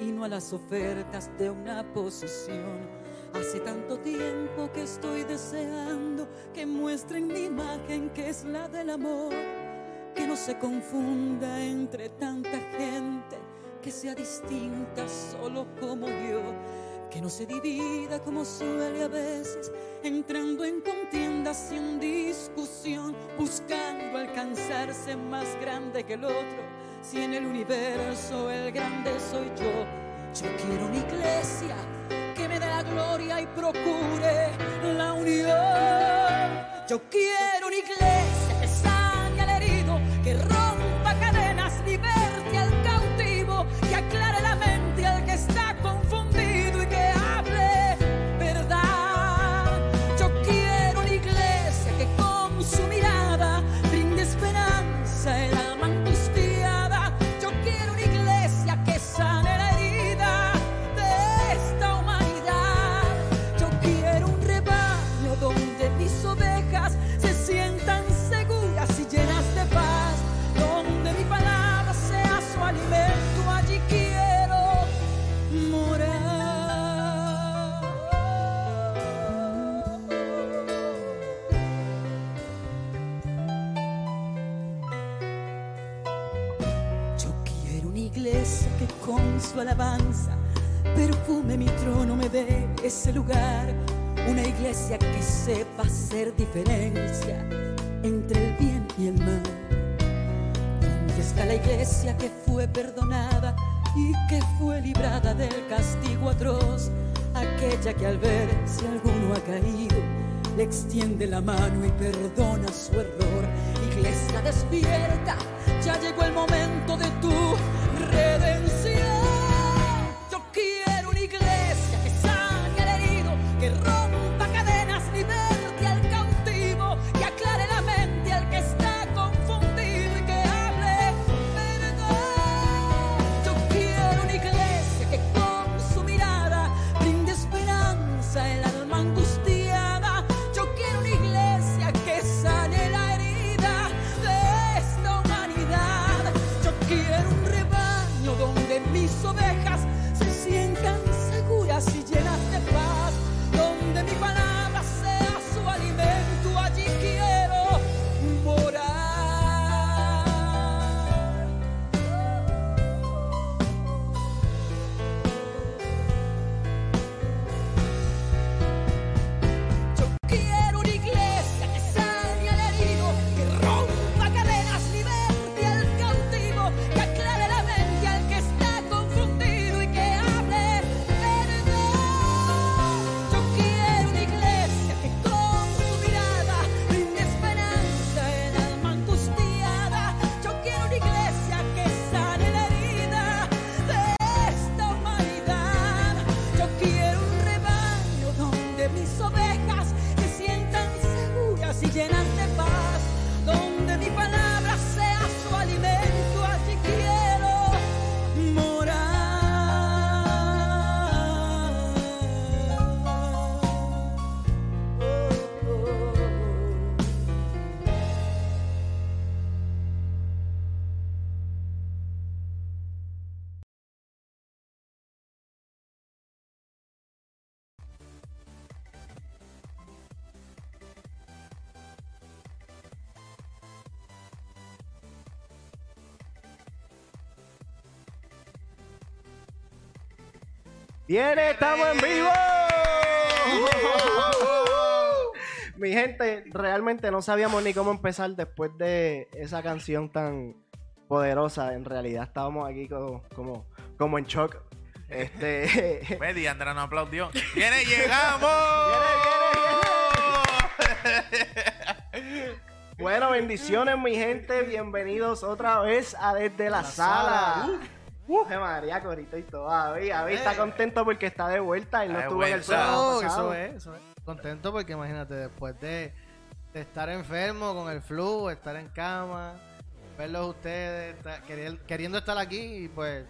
y no a las ofertas de una posición. Hace tanto tiempo que estoy deseando que muestren mi imagen que es la del amor, que no se confunda entre tanta gente, que sea distinta solo como yo, que no se divida como suele a veces, entrando en contienda sin discusión, buscando alcanzarse más grande que el otro. Si en el universo el grande soy yo, yo quiero una iglesia que me dé la gloria y procure la unión. Yo quiero una iglesia alabanza perfume mi trono, me dé ese lugar. Una iglesia que sepa hacer diferencia entre el bien y el mal. ¿Dónde está la iglesia que fue perdonada y que fue librada del castigo atroz? Aquella que al ver si alguno ha caído, le extiende la mano y perdona su error. Iglesia despierta, ya llegó el momento de tu redención. Viene, estamos en vivo. Mi gente, realmente no sabíamos ni cómo empezar después de esa canción tan poderosa. En realidad estábamos aquí como, como, como en shock. Este. Ve, Diandra no aplaudió. ¡Viene, llegamos! Bueno, bendiciones, mi gente. Bienvenidos otra vez a Desde la, Sala. Uh, Ave María, Corito y todavía. Avi está contento porque está de vuelta y no estuvo en el programa pasado. eso es, eso es. Contento porque imagínate, después de, de estar enfermo con el flu, estar en cama, verlos ustedes, estar- querer- queriendo estar aquí y pues,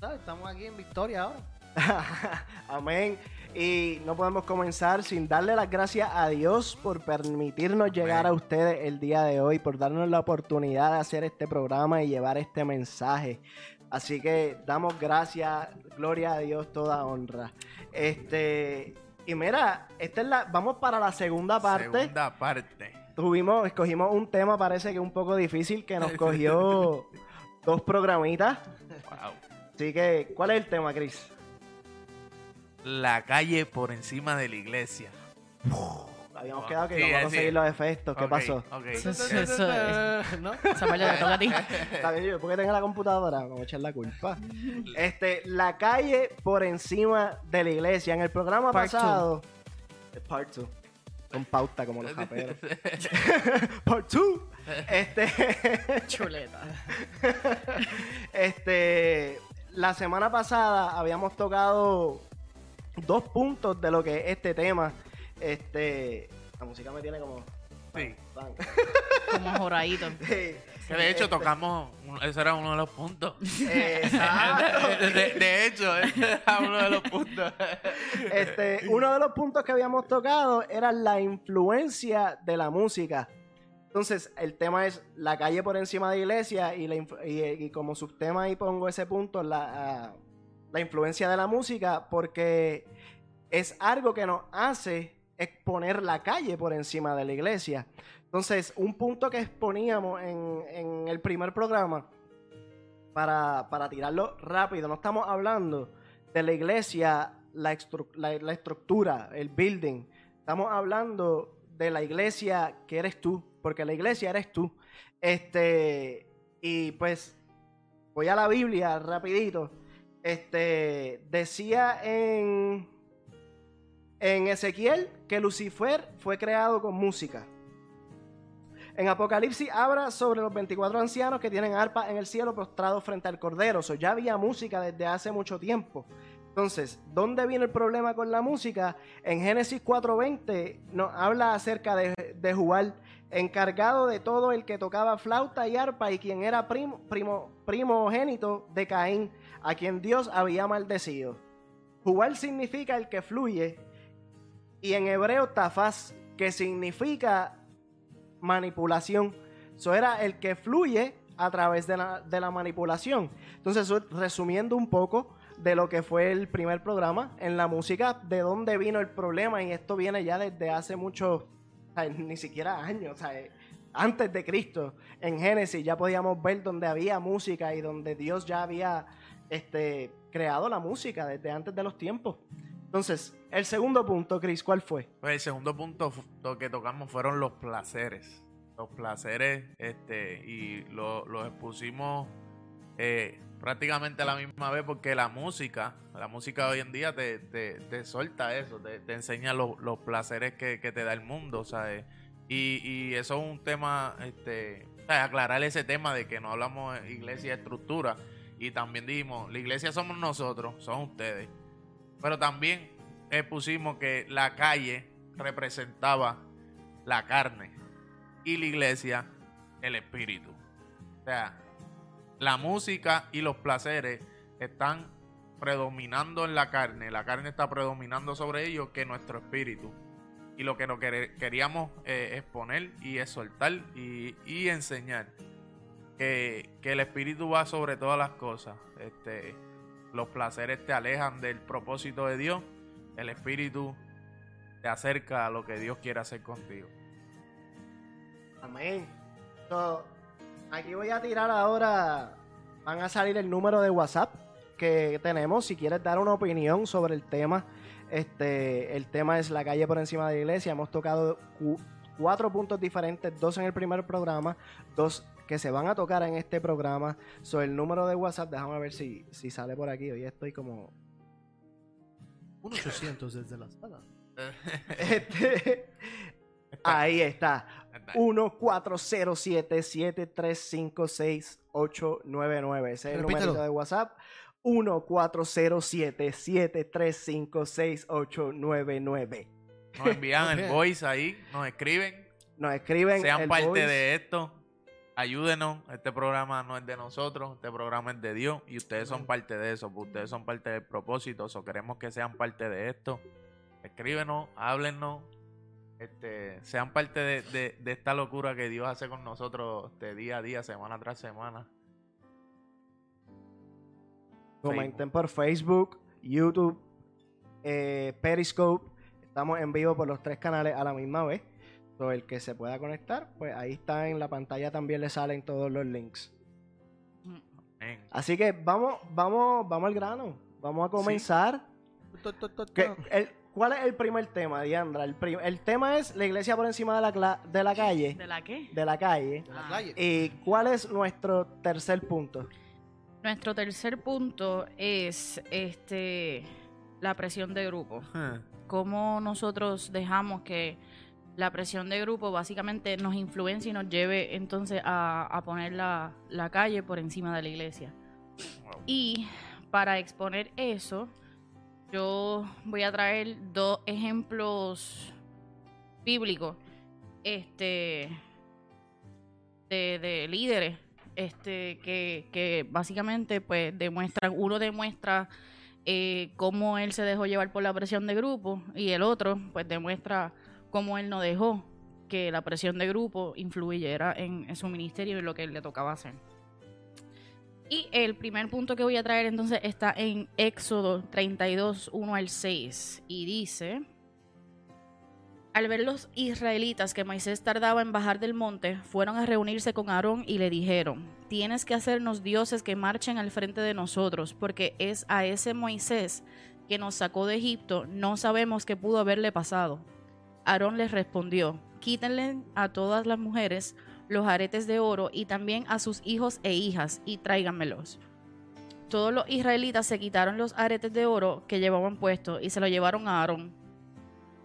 ¿sabes? estamos aquí en victoria ahora. Amén. Y no podemos comenzar sin darle las gracias a Dios por permitirnos llegar a ustedes el día de hoy, por darnos la oportunidad de hacer este programa y llevar este mensaje. Así que damos gracias, gloria a Dios, toda honra. Este, y mira, esta es la, vamos para la segunda parte. Segunda parte. Tuvimos, escogimos un tema, parece que un poco difícil, que nos cogió dos programitas. Wow. Así que, ¿cuál es el tema, Chris? La calle por encima de la iglesia. Habíamos quedado que sí, íbamos a sí. conseguir los efectos. ¿Qué pasó? ok. Eso, eso, eso es. ¿No? Te toca a ti. Está bien, yo porque tengo la computadora, vamos a echar la culpa. Este, la calle por encima de la iglesia. En el programa Part pasado. eh, Part 2. Con pauta como los raperos. Part 2. Este. Chuleta. Este. La semana pasada habíamos tocado dos puntos de lo que es este tema. Este. La música me tiene como. Sí. Como joradito. Sí. Que de hecho Este, tocamos, ese era uno de los puntos. Exacto. De, de- de hecho, ese era uno de los puntos. Este, uno de los puntos que habíamos tocado era la influencia de la música. Entonces, el tema es la calle por encima de la iglesia y, la y, y como subtema ahí pongo ese punto, la, ah, la influencia de la música, porque es algo que nos hace exponer la calle por encima de la iglesia. Entonces, un punto que exponíamos en, en el primer programa, para, para tirarlo rápido, no estamos hablando de la iglesia, la, la- la estructura, el building. Estamos hablando de la iglesia que eres tú, porque la iglesia eres tú. Este, y pues voy a la Biblia rapidito. Este, decía en, en Ezequiel que Lucifer fue creado con música. En Apocalipsis habla sobre los 24 ancianos que tienen arpa en el cielo postrados frente al Cordero. So, ya había música desde hace mucho tiempo. Entonces, ¿dónde viene el problema con la música? En Génesis 4.20 nos habla acerca de, de Jubal, encargado de todo el que tocaba flauta y arpa y quien era primo, primo, primogénito de Caín, a quien Dios había maldecido. Jubal significa el que fluye y en hebreo tafaz, que significa manipulación. Eso era el que fluye a través de la, de la manipulación. Entonces, resumiendo un poco de lo que fue el primer programa en la música, de dónde vino el problema, y esto viene ya desde hace muchos, o ni siquiera años, o antes de Cristo, en Génesis ya podíamos ver donde había música y donde Dios ya había este, creado la música desde antes de los tiempos. Entonces, el segundo punto, Chris, ¿cuál fue? Pues el segundo punto lo que tocamos fueron los placeres. Los placeres, este, y lo- los expusimos eh, prácticamente a la misma vez porque la música, la música hoy en día te, te, te suelta eso, te, te enseña los, los placeres que, que te da el mundo, ¿sabes? Y, y eso es un tema, este, aclarar ese tema de que no hablamos de iglesia estructura. Y también dijimos, la iglesia somos nosotros, son ustedes. Pero también eh, pusimos que la calle representaba la carne y la iglesia el espíritu. O sea, la música y los placeres están predominando en la carne, la carne está predominando sobre ellos que nuestro espíritu. Y lo que nos queríamos eh, exponer y exhortar y, enseñar que, que el espíritu va sobre todas las cosas. Este, los placeres te alejan del propósito de Dios, el espíritu te acerca a lo que Dios quiere hacer contigo. Amén. Aquí voy a tirar ahora. Van a salir el número de WhatsApp que tenemos. Si quieres dar una opinión sobre el tema, este, el tema es la calle por encima de la iglesia. Hemos tocado cu- cuatro puntos diferentes, dos en el primer programa, dos que se van a tocar en este programa. So, el número de WhatsApp, déjame ver si, si sale por aquí. Hoy estoy como 1-800 desde la sala. Este, ahí está. 1-407-735-6899. Ese es el Repítelo. numerito de WhatsApp. 1-407-735-6899. Nos envían el voice ahí, nos escriben, Nos escriben. sean el parte voice. de esto. Ayúdenos, este programa no es de nosotros, este programa es de Dios y ustedes son parte de eso, ustedes son parte del propósito, o queremos que sean parte de esto. Escríbenos, háblennos, este, sean parte de, de- de esta locura que Dios hace con nosotros de día a día, semana tras semana. Comenten por Facebook, YouTube, eh, Periscope. Estamos en vivo por los tres canales a la misma vez. So, el que se pueda conectar, pues ahí está en la pantalla también le salen todos los links. Así que vamos, vamos, vamos al grano. Vamos a comenzar. Tu, tu, tu, tu. ¿Qué- el- ¿Cuál es el primer tema, Diandra? El, prim- el tema es la iglesia por encima de la, de la calle. ¿De la qué? De la calle. De la Ah. calle. ¿Y cuál es nuestro tercer punto? Nuestro tercer punto es este la presión de grupo. Cómo nosotros dejamos que la presión de grupo básicamente nos influencie y nos lleve entonces a, a poner la, la calle por encima de la iglesia. Y para exponer eso, yo voy a traer dos ejemplos bíblicos este, de, de líderes este, que, básicamente pues demuestran, uno demuestra eh, cómo él se dejó llevar por la presión de grupo y el otro pues demuestra cómo él no dejó que la presión de grupo influyera en, en su ministerio y lo que él le tocaba hacer. Y el primer punto que voy a traer entonces está en Éxodo 32, 1 al 6 y dice... Al ver los israelitas que Moisés tardaba en bajar del monte, fueron a reunirse con Aarón y le dijeron, tienes que hacernos dioses que marchen al frente de nosotros, porque es a ese Moisés que nos sacó de Egipto, no sabemos qué pudo haberle pasado. Aarón les respondió, quítenle a todas las mujeres los aretes de oro y también a sus hijos e hijas y tráiganmelos. Todos los israelitas se quitaron los aretes de oro que llevaban puestos y se lo llevaron a Aarón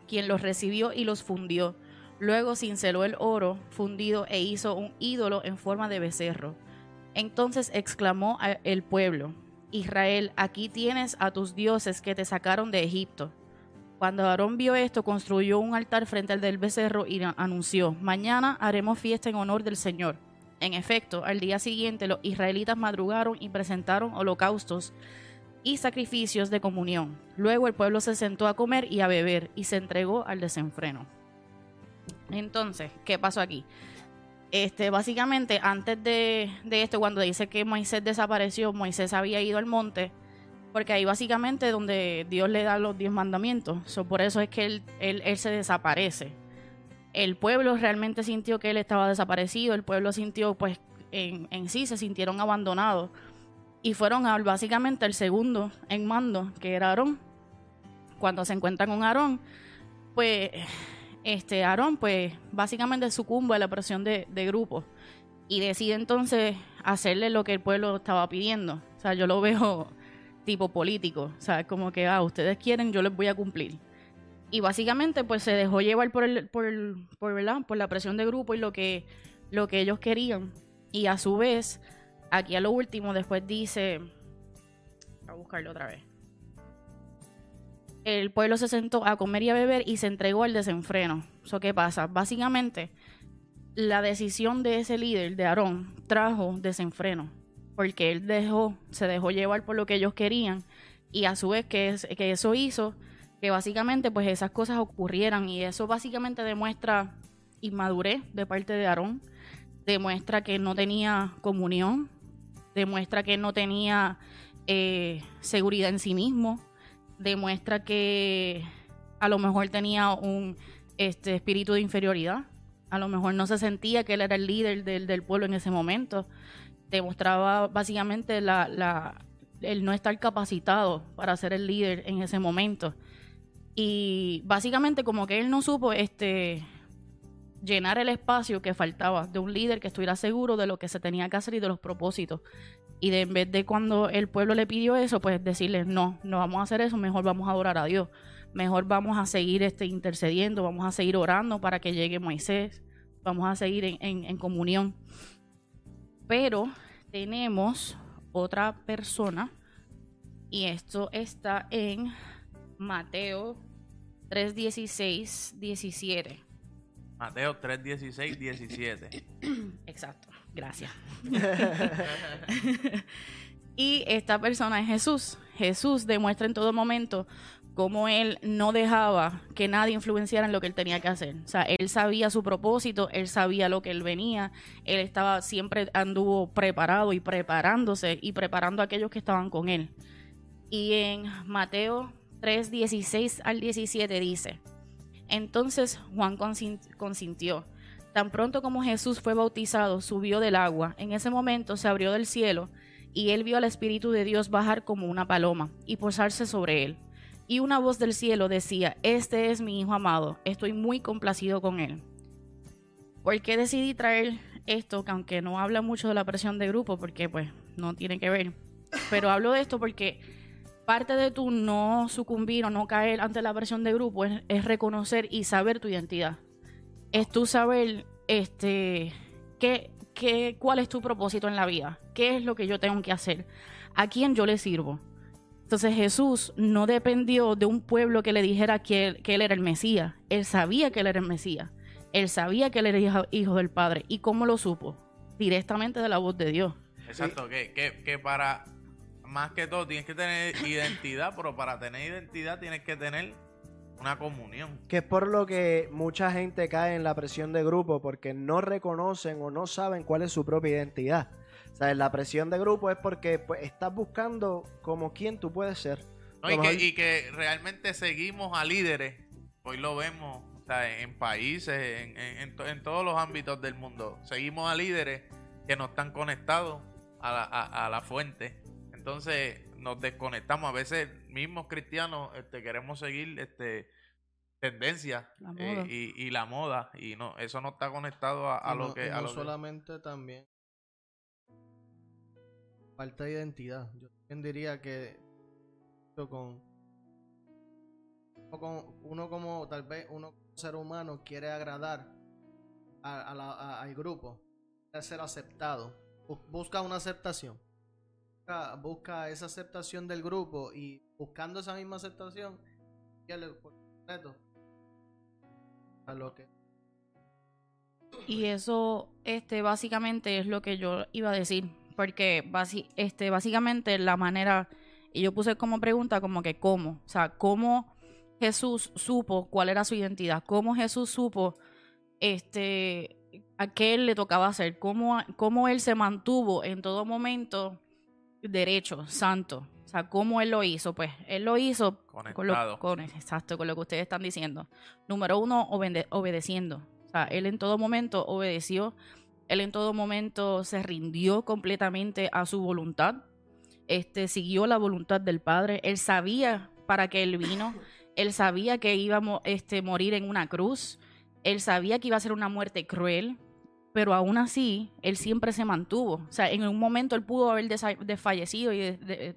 quien los recibió y los fundió. Luego cinceló el oro fundido e hizo un ídolo en forma de becerro. Entonces exclamó el pueblo, Israel, aquí tienes a tus dioses que te sacaron de Egipto. Cuando Aarón vio esto, construyó un altar frente al del becerro y anunció, mañana haremos fiesta en honor del Señor. En efecto, al día siguiente los israelitas madrugaron y presentaron holocaustos y sacrificios de comunión. Luego el pueblo se sentó a comer y a beber y se entregó al desenfreno. Entonces, ¿qué pasó aquí? Este, básicamente, antes de, de esto, cuando dice que Moisés desapareció, Moisés había ido al monte, porque ahí básicamente donde Dios le da los diez mandamientos. So, por eso es que él, él, él se desaparece. El pueblo realmente sintió que él estaba desaparecido, el pueblo sintió, pues, en, en sí se sintieron abandonados y fueron básicamente al segundo en mando, que era Aarón. Cuando se encuentran con Aarón, pues este Aarón, pues básicamente sucumbe a la presión de, grupo y decide entonces hacerle lo que el pueblo estaba pidiendo. O sea, yo lo veo tipo político, o sea, como que, ah, ustedes quieren, yo les voy a cumplir. Y básicamente, pues se dejó llevar por, el, por, el- por, por la presión de grupo y lo que, lo que ellos querían. Y a su vez, aquí a lo último, después dice, a buscarlo otra vez. El pueblo se sentó a comer y a beber y se entregó al desenfreno. ¿Eso qué pasa? Básicamente, la decisión de ese líder, de Aarón, trajo desenfreno. Porque él dejó, se dejó llevar por lo que ellos querían. Y a su vez que, es- que eso hizo que básicamente pues esas cosas ocurrieran. Y eso básicamente demuestra inmadurez de parte de Aarón. Demuestra que no tenía comunión. Demuestra que no tenía eh, seguridad en sí mismo. Demuestra que a lo mejor tenía un este, espíritu de inferioridad. A lo mejor no se sentía que él era el líder del, del pueblo en ese momento. Demostraba básicamente la, la- el no estar capacitado para ser el líder en ese momento. Y básicamente como que él no supo este, llenar el espacio que faltaba de un líder que estuviera seguro de lo que se tenía que hacer y de los propósitos. Y de, en vez de cuando el pueblo le pidió eso, pues decirle, no, no vamos a hacer eso, mejor vamos a adorar a Dios. Mejor vamos a seguir este, intercediendo, vamos a seguir orando para que llegue Moisés, vamos a seguir en, en- en comunión. Pero tenemos otra persona y esto está en Mateo 3, 16, 17. Mateo 3, 16, 17. Exacto, gracias. y esta persona es Jesús. Jesús demuestra en todo momento cómo él no dejaba que nadie influenciara en lo que él tenía que hacer. O sea, él sabía su propósito, él sabía lo que él venía, él estaba siempre anduvo preparado y preparándose y preparando a aquellos que estaban con él. Y en Mateo 3, 16 al 17 dice, entonces Juan consintió. Tan pronto como Jesús fue bautizado, subió del agua. En ese momento se abrió del cielo y él vio al Espíritu de Dios bajar como una paloma y posarse sobre él. Y una voz del cielo decía, este es mi Hijo amado, estoy muy complacido con él. ¿Por qué decidí traer esto? Que aunque no habla mucho de la presión de grupo, porque pues no tiene que ver. Pero hablo de esto porque parte de tu no sucumbir o no caer ante la presión de grupo es, reconocer y saber tu identidad. Es tú saber este, qué, qué, cuál es tu propósito en la vida, qué es lo que yo tengo que hacer, a quién yo le sirvo. Entonces Jesús no dependió de un pueblo que le dijera que él, que él era el Mesías. Él sabía que él era el Mesías. Él sabía que él era hijo, hijo del Padre. ¿Y cómo lo supo? Directamente de la voz de Dios. Exacto, que, que, que para más que todo tienes que tener identidad, pero para tener identidad tienes que tener una comunión. Que es por lo que mucha gente cae en la presión de grupo, porque no reconocen o no saben cuál es su propia identidad. O sea, la presión de grupo es porque pues, estás buscando como quién tú puedes ser. y, que, realmente seguimos a líderes, hoy lo vemos en países, en, en, todos los ámbitos del mundo, seguimos a líderes que no están conectados a la, a la fuente entonces nos desconectamos. A veces mismos cristianos este, queremos seguir este tendencias eh, y, la moda y no eso no está conectado a, lo que no solamente también falta de identidad. Yo también diría que con, uno como tal vez uno como ser humano quiere agradar al grupo quiere ser aceptado busca una aceptación busca, esa aceptación del grupo y buscando esa misma aceptación, a lo que y eso este básicamente es lo que yo iba a decir porque este básicamente la manera y yo puse como pregunta como que cómo o sea cómo Jesús supo cuál era su identidad cómo Jesús supo este a qué él le tocaba hacer cómo, cómo él se mantuvo en todo momento derecho, santo. O sea, ¿cómo él lo hizo? Pues él lo hizo con lo, con, exacto, con lo que ustedes están diciendo. Número uno, obedeciendo. O sea, él en todo momento obedeció. Él en todo momento se rindió completamente a su voluntad. Este, siguió la voluntad del Padre. Él sabía para qué él vino. Él sabía que iba a este, morir en una cruz. Él sabía que iba a ser una muerte cruel pero aún así, él siempre se mantuvo. O sea, en un momento él pudo haber desfallecido y de,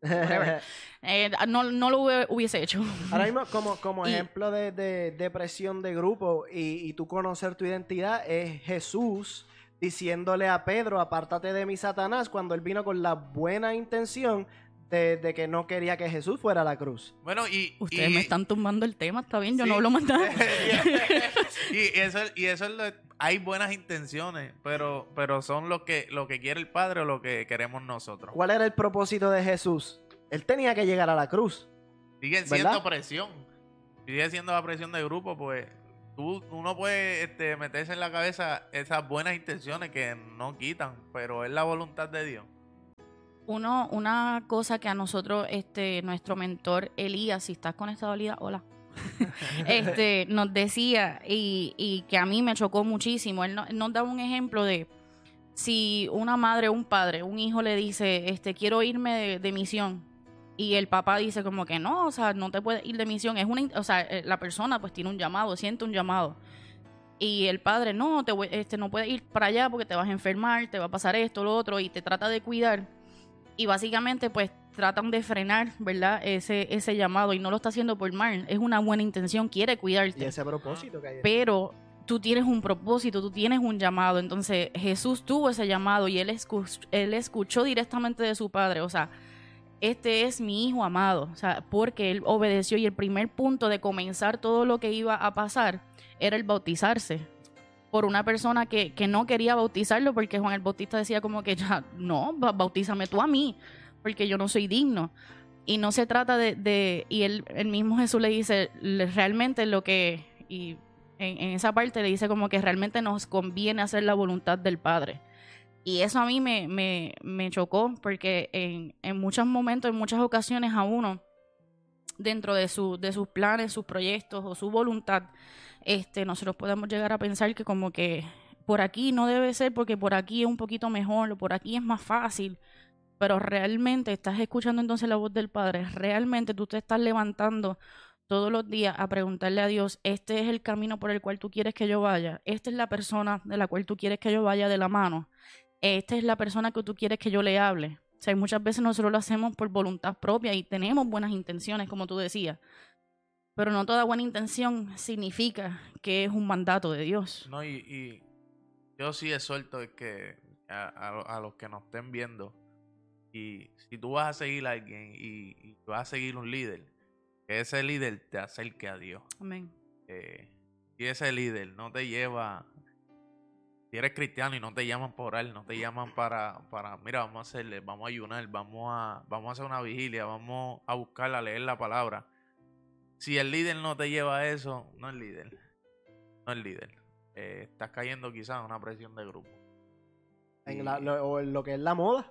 eh, no, no, lo hubiese hecho. Ahora mismo, como, como ejemplo de, de, depresión de grupo y, y tú conocer tu identidad, es Jesús diciéndole a Pedro, apártate de mi Satanás, cuando él vino con la buena intención de, que no quería que Jesús fuera a la cruz. Bueno, y... Ustedes me están tumbando el tema, está bien, yo no hablo más nada. y eso, y eso es lo, hay buenas intenciones, pero, pero son lo que, lo que quiere el Padre o lo que queremos nosotros. ¿Cuál era el propósito de Jesús? Él tenía que llegar a la cruz. Sigue siendo presión. Sigue siendo la presión del grupo, pues tú, uno puede este, meterse en la cabeza esas buenas intenciones que no quitan, pero es la voluntad de Dios uno, una cosa que a nosotros, este, nuestro mentor Elías, si estás conectado Elías, hola. este, nos decía y, y, que a mí me chocó muchísimo. Él, nos da un ejemplo de si una madre un padre, un hijo le dice, este, quiero irme de, misión, y el papá dice como que no, o sea, no te puedes ir de misión. Es una, o sea, eh, la persona pues tiene un llamado, siente un llamado. Y el padre, no, te este, no puedes ir para allá porque te vas a enfermar, te va a pasar esto, lo otro, y te trata de cuidar y básicamente pues tratan de frenar, ¿verdad? Ese, ese llamado y no lo está haciendo por mal, es una buena intención, quiere cuidarte. Y ese propósito que hay. Pero tú tienes un propósito, tú tienes un llamado, entonces Jesús tuvo ese llamado y él escuchó, él escuchó directamente de su padre, o sea, este es mi hijo amado, o sea, porque él obedeció y el primer punto de comenzar todo lo que iba a pasar era el bautizarse por una persona que, que no quería bautizarlo porque Juan el Bautista decía como que ya, no, ba- bautízame tú a mí, porque yo no soy digno. Y no se trata de, de y el, el mismo Jesús le dice, realmente lo que, y en, en esa parte le dice como que realmente nos conviene hacer la voluntad del Padre. Y eso a mí me, me, me chocó porque en, en muchos momentos, en muchas ocasiones a uno, dentro de, su, de sus planes, sus proyectos o su voluntad, este, nosotros podemos llegar a pensar que como que por aquí no debe ser porque por aquí es un poquito mejor o por aquí es más fácil. Pero realmente estás escuchando entonces la voz del Padre, realmente tú te estás levantando todos los días a preguntarle a Dios, este es el camino por el cual tú quieres que yo vaya, esta es la persona de la cual tú quieres que yo vaya de la mano, esta es la persona que tú quieres que yo le hable. O muchas veces nosotros lo hacemos por voluntad propia y tenemos buenas intenciones, como tú decías. Pero no toda buena intención significa que es un mandato de Dios. No, y, y yo sí exhorto que a, a- a los que nos estén viendo, y si tú vas a seguir a alguien y, y vas a seguir un líder, que ese líder te acerque a Dios. Amén. Eh, si ese líder no te lleva, si eres cristiano y no te llaman por orar, no te llaman para, para, mira, vamos a hacerle, vamos a ayunar, vamos a, vamos a hacer una vigilia, vamos a buscar, a leer la palabra. Si el líder no te lleva a eso, no es líder. No es líder. Eh, estás cayendo quizás en una presión de grupo. En la- lo, o en lo que es la moda.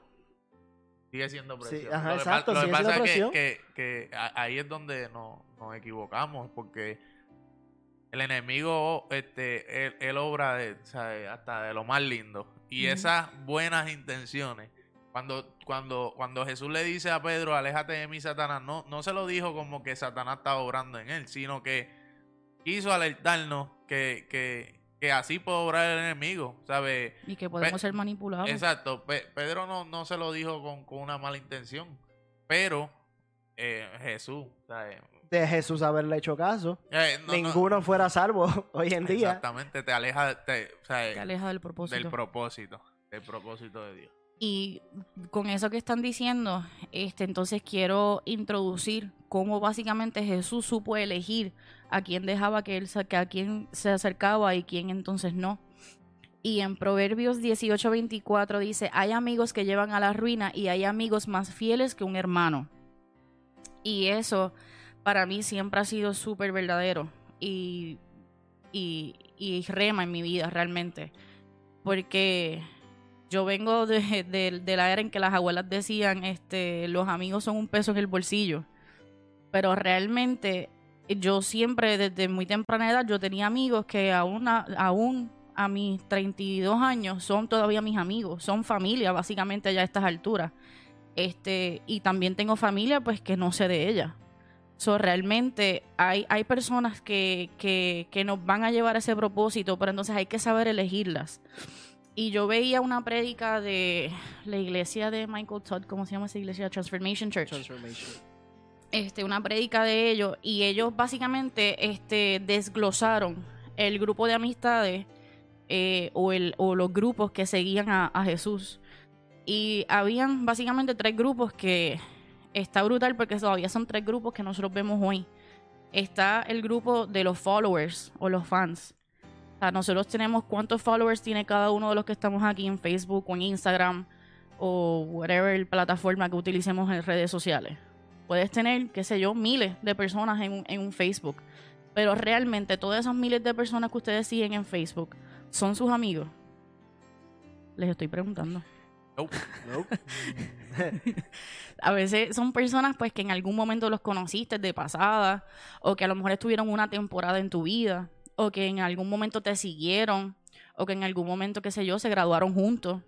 Sigue siendo Sí, presión. ajá, lo que, exacto, lo que pasa es que, que- que a- ahí es donde no- nos equivocamos, porque el enemigo, este, él, él obra de, o sea, hasta de lo más lindo. Y esas buenas intenciones, cuando, cuando, cuando Jesús le dice a Pedro, aléjate de mí, Satanás, no, no se lo dijo como que Satanás estaba obrando en él, sino que quiso alertarnos que, que, que así puede obrar el enemigo, ¿sabes? Y que podemos Pe- ser manipulados. Exacto, Pe- Pedro no, no se lo dijo con, con una mala intención, pero eh, Jesús, ¿sabes? De Jesús haberle hecho caso. Eh, no- no- Ninguno fuera salvo hoy en día. Exactamente, te aleja te- o sea, Te aleja del propósito. del propósito, del propósito de Dios. Y con eso que están diciendo, este, entonces quiero introducir cómo básicamente Jesús supo elegir a quién dejaba que él que a quién se acercaba y quién entonces no. Y en Proverbios 18:24 dice, hay amigos que llevan a la ruina y hay amigos más fieles que un hermano. Y eso para mí siempre ha sido súper verdadero y, y, y rema en mi vida realmente. Porque yo vengo de, la era en que las abuelas decían, este, los amigos son un peso en el bolsillo. Pero realmente yo siempre, desde muy temprana edad, yo tenía amigos que aún a, aún a mis 32 años son todavía mis amigos, son familia básicamente ya a estas alturas. Este, y también tengo familia pues que no sé de ella. So, realmente hay, hay personas que, que, que nos van a llevar a ese propósito, pero entonces hay que saber elegirlas. Y yo veía una prédica de la iglesia de Michael Todd, ¿cómo se llama esa iglesia? Transformation Church. Este, una prédica de ellos y ellos básicamente este, desglosaron el grupo de amistades eh, o, el, o los grupos que seguían a, a Jesús. Y habían básicamente tres grupos que está brutal porque todavía son tres grupos que nosotros vemos hoy. Está el grupo de los followers o los fans. O sea, nosotros tenemos cuántos followers tiene cada uno de los que estamos aquí en Facebook o en Instagram o whatever plataforma que utilicemos en redes sociales. Puedes tener, qué sé yo, miles de personas en un, en un Facebook. Pero realmente todas esas miles de personas que ustedes siguen en Facebook son sus amigos. Les estoy preguntando. Nope. A veces son personas pues que en algún momento los conociste de pasada o que a lo mejor estuvieron una temporada en tu vida o que en algún momento te siguieron o que en algún momento, qué sé yo, se graduaron juntos.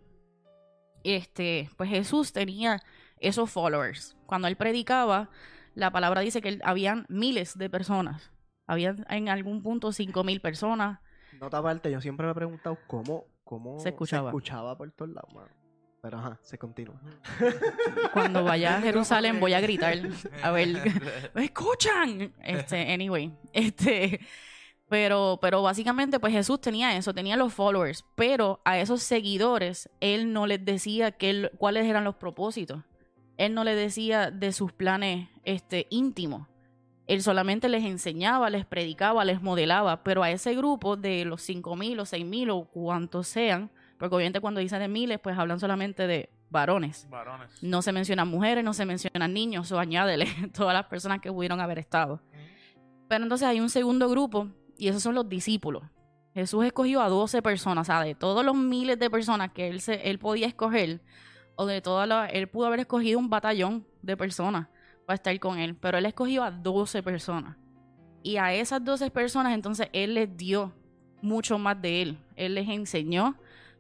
Este, pues Jesús tenía esos followers. Cuando él predicaba, la palabra dice que él- habían miles de personas. Habían en algún punto cinco mil personas. Nota aparte, yo siempre me he preguntado cómo, cómo Se escuchaba. por todos lados, mano. Pero ajá, se continúa. Cuando vaya a Jerusalén voy a gritar. A ver, ¿me escuchan? Este, anyway, este, pero, pero básicamente, pues Jesús tenía eso, tenía los followers, pero a esos seguidores él no les decía que él- cuáles eran los propósitos. él no le decía de sus planes este, íntimos. Él solamente les enseñaba, les predicaba, les modelaba, pero a ese grupo de los cinco mil o seis mil o cuantos sean, porque obviamente cuando dicen de miles, pues hablan solamente de varones. Varones. No se mencionan mujeres, no se mencionan niños, o añádele todas las personas que pudieron haber estado. Pero entonces hay un segundo grupo y esos son los discípulos. Jesús escogió a 12 personas, o sea, de todos los miles de personas que él, se, él podía escoger, o de todas las, él pudo haber escogido un batallón de personas para estar con él, pero él escogió a 12 personas. Y a esas 12 personas entonces él les dio mucho más de él. Él les enseñó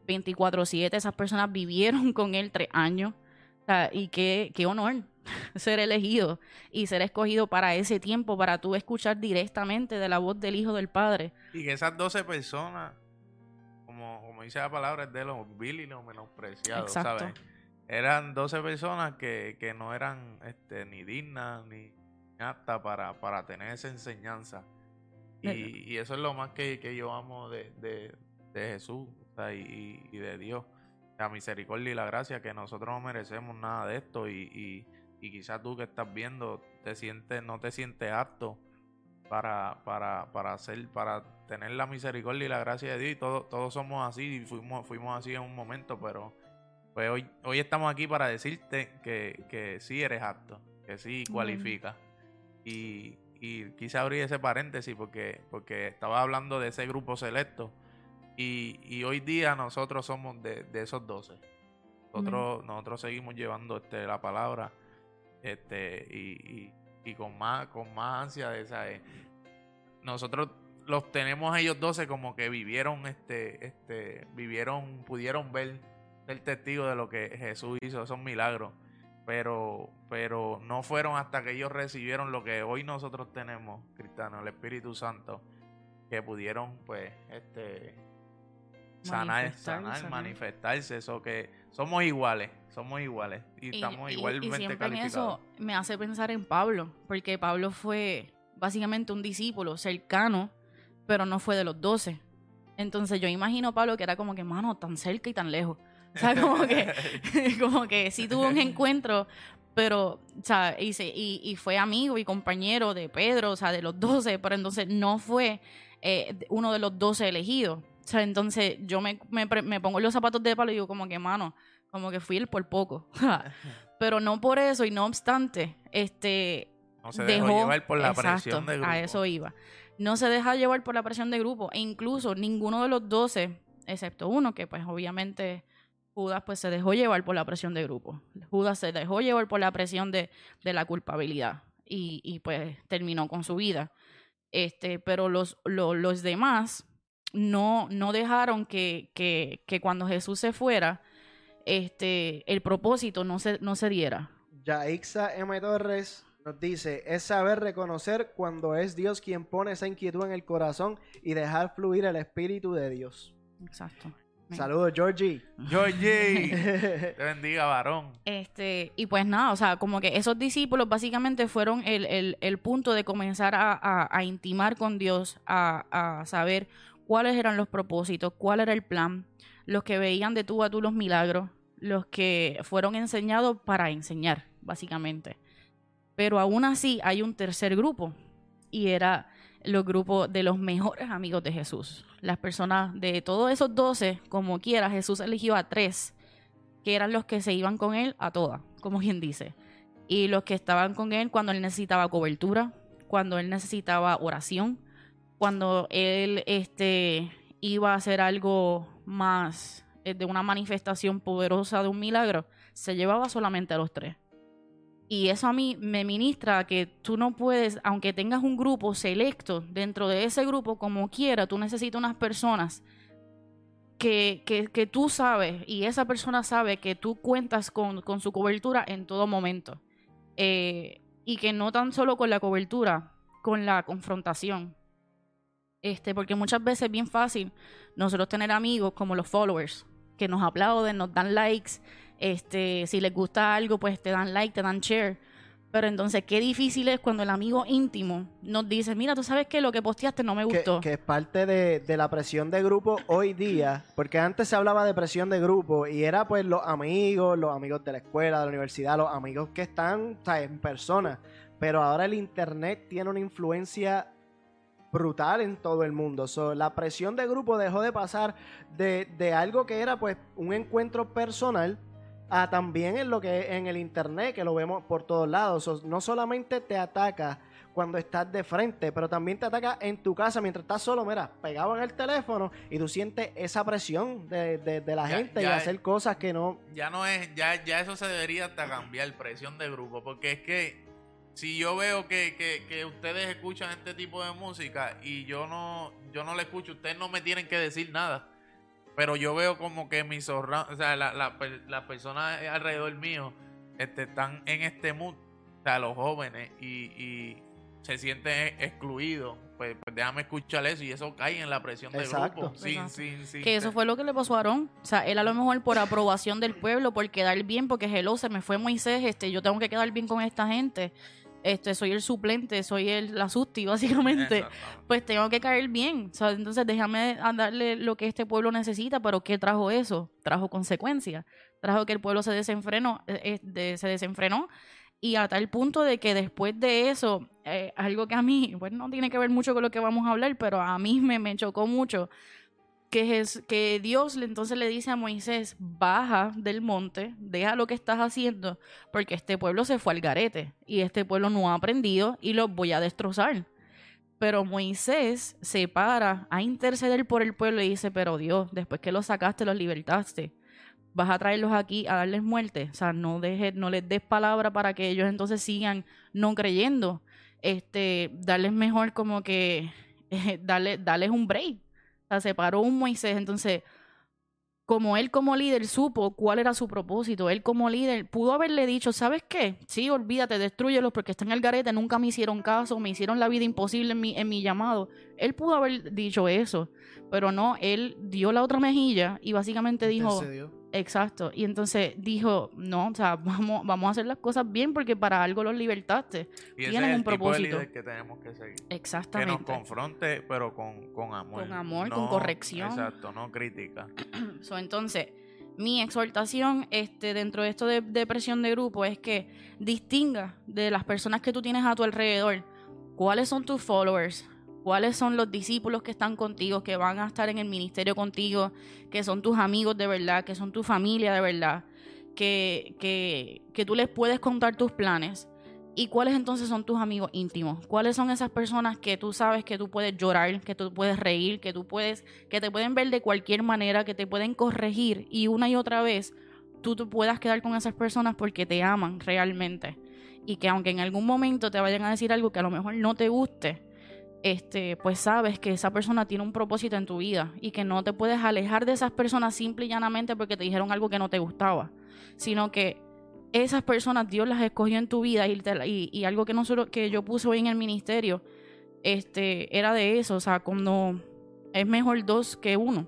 24/7, esas personas vivieron con él tres años. O sea, y qué, qué honor ser elegido y ser escogido para ese tiempo, para tú escuchar directamente de la voz del Hijo del Padre. Y que esas 12 personas, como, como dice la palabra, es de los vil y los menospreciados, Exacto. ¿sabes? Eran 12 personas que, que no eran este, ni dignas ni aptas para, para tener esa enseñanza. Y, Verdad. y eso es lo más que, que yo amo de, de, de Jesús o sea, y, y de Dios. La misericordia y la gracia que nosotros no merecemos nada de esto y, y, y quizás tú que estás viendo te sientes, no te sientes apto para, para, para hacer, para tener la misericordia y la gracia de Dios. Y todos, todos somos así y fuimos, fuimos así en un momento, pero pues hoy, hoy estamos aquí para decirte que, que sí eres apto, que sí cualificas. Y, y quise abrir ese paréntesis porque, porque estaba hablando de ese grupo selecto. Y, y hoy día nosotros somos de, de esos 12. Nosotros, nosotros seguimos llevando este, la palabra este, y, y, y con más con más ansia de esa eh, nosotros los tenemos a ellos 12 como que vivieron este este vivieron pudieron ver ser testigos de lo que Jesús hizo esos milagros pero pero no fueron hasta que ellos recibieron lo que hoy nosotros tenemos cristianos el Espíritu Santo que pudieron pues este sanar sanar sanar. manifestarse eso que somos iguales somos iguales y, Y- estamos y- y igualmente siempre en eso me hace pensar en Pablo, porque Pablo fue básicamente un discípulo cercano, pero no fue de los doce. Entonces yo imagino a Pablo que era como que, mano, tan cerca y tan lejos. O sea, como que, como que sí tuvo un encuentro, pero, o sea, y, se- y, y fue amigo y compañero de Pedro, o sea, de los doce, pero entonces no fue eh, uno de los doce elegidos. Sea, entonces yo me, me, pongo los zapatos de Pablo y digo como que, mano, como que fui él por poco. pero no por eso y no obstante, este, no se dejó, dejó llevar por la exacto, presión de grupo A eso iba. No se deja llevar por la presión de grupo. E incluso ninguno de los doce, excepto uno, que pues obviamente Judas pues se dejó llevar por la presión de grupo. Judas se dejó llevar por la presión de, de la culpabilidad. Y, y, pues terminó con su vida. Este, pero los, lo- los demás no, no dejaron que, que, que cuando Jesús se fuera, este, el propósito no se, no se diera. Yaixa M. Torres nos dice, es saber reconocer cuando es Dios quien pone esa inquietud en el corazón y dejar fluir el Espíritu de Dios. Exacto. Saludos, Georgie. Georgie te bendiga varón Este, y pues nada, o sea, como que esos discípulos básicamente fueron el, el, el punto de comenzar a, a- a intimar con Dios, a, a saber cuáles eran los propósitos, cuál era el plan, los que veían de tú a tú los milagros, los que fueron enseñados para enseñar, básicamente. Pero aún así hay un tercer grupo, y era los grupos de los mejores amigos de Jesús. Las personas de todos esos doce, como quiera, Jesús eligió a tres que eran los que se iban con él a todas, como quien dice. Y los que estaban con él cuando él necesitaba cobertura, cuando él necesitaba oración, cuando él este, iba a hacer algo más eh, de una manifestación poderosa de un milagro, se llevaba solamente a los tres. Y eso a mí me ministra que tú no puedes, aunque tengas un grupo selecto, dentro de ese grupo, como quiera, tú necesitas unas personas que, que, que tú sabes y esa persona sabe que tú cuentas con, con su cobertura en todo momento. Eh, y que no tan solo con la cobertura, con la confrontación. Este, porque muchas veces es bien fácil nosotros tener amigos como los followers, que nos aplauden, nos dan likes, este, si les gusta algo, pues te dan like, te dan share. Pero entonces, qué difícil es cuando el amigo íntimo nos dice, mira, tú sabes que lo que posteaste no me que, gustó. que es parte de, de la presión de grupo hoy día, porque antes se hablaba de presión de grupo y era pues los amigos, los amigos de la escuela, de la universidad, los amigos que están o sea, en persona, pero ahora el internet tiene una influencia brutal en todo el mundo. So, la presión de grupo dejó de pasar de, de algo que era pues un encuentro personal a también en lo que en el internet, que lo vemos por todos lados. So, no solamente te ataca cuando estás de frente, pero también te ataca en tu casa mientras estás solo, mira, pegado en el teléfono y tú sientes esa presión de, de- de la Ya- gente y hacer cosas que no... ya no es, ya, ya eso se debería hasta cambiar, presión de grupo, porque es que si yo veo que, que, que ustedes escuchan este tipo de música y yo no, yo no le escucho, ustedes no me tienen que decir nada. Pero yo veo como que mis o sea, la- la las personas alrededor mío este, están en este mood, o sea, los jóvenes, y, y se sienten excluidos. Pues, pues déjame escuchar eso y eso cae en la presión de Exacto. grupo. Sin, Exacto. sin, sin Que eso fue lo que le pasó a Aarón. O sea, él a lo mejor por aprobación del pueblo, por quedar bien, porque hello, se me fue Moisés, este, yo tengo que quedar bien con esta gente. Este, soy el suplente, soy el la susti, básicamente. Exactamente. Pues tengo que caer bien. Entonces déjame darle lo que este pueblo necesita, pero ¿qué trajo eso? Trajo consecuencias. Trajo que el pueblo se desenfrenó, eh, eh, de- se desenfrenó y a tal punto de que después de eso, eh, algo que a mí, pues no tiene que ver mucho con lo que vamos a hablar, pero a mí me, me chocó mucho, que, es, que Dios entonces le dice a Moisés, baja del monte, deja lo que estás haciendo, porque este pueblo se fue al garete y este pueblo no ha aprendido y los voy a destrozar. Pero Moisés se para a interceder por el pueblo y dice, pero Dios, después que los sacaste, los libertaste, vas a traerlos aquí a darles muerte. O sea, no, dejes, no les des palabra para que ellos entonces sigan no creyendo. Este, darles mejor como que, eh, darle, darles un break. Se paró un Moisés. Entonces, como él como líder supo cuál era su propósito, él como líder pudo haberle dicho, ¿sabes qué? Sí, olvídate, destruyelos porque están en el garete, nunca me hicieron caso, me hicieron la vida imposible en mi, en mi llamado. Él pudo haber dicho eso, pero no, él dio la otra mejilla y básicamente dijo. Exacto, y entonces dijo, no, o sea, vamos, vamos a hacer las cosas bien porque para algo los libertaste. Y ese tienen es un el tipo de propósito. líder que tenemos que seguir. Que nos Exactamente. confronte, pero con, con amor. Con amor, con corrección. Exacto, no crítica. So, entonces, mi exhortación este, dentro de esto de, de presión de grupo es que distinga de las personas que tú tienes a tu alrededor cuáles son tus followers, cuáles son los discípulos que están contigo, que van a estar en el ministerio contigo, que son tus amigos de verdad, que son tu familia de verdad, que, que, que tú les puedes contar tus planes. ¿Y cuáles entonces son tus amigos íntimos? ¿Cuáles son esas personas que tú sabes que tú puedes llorar, que tú puedes reír, que tú puedes, que te pueden ver de cualquier manera, que te pueden corregir y una y otra vez tú, puedas quedar con esas personas porque te aman realmente? Y que aunque en algún momento te vayan a decir algo que a lo mejor no te guste, este, pues sabes que esa persona tiene un propósito en tu vida y que no te puedes alejar de esas personas simple y llanamente porque te dijeron algo que no te gustaba, sino que esas personas Dios las escogió en tu vida y, te la- y, y algo que nosotros que yo puse hoy en el ministerio este era de eso, o sea, cuando es mejor dos que uno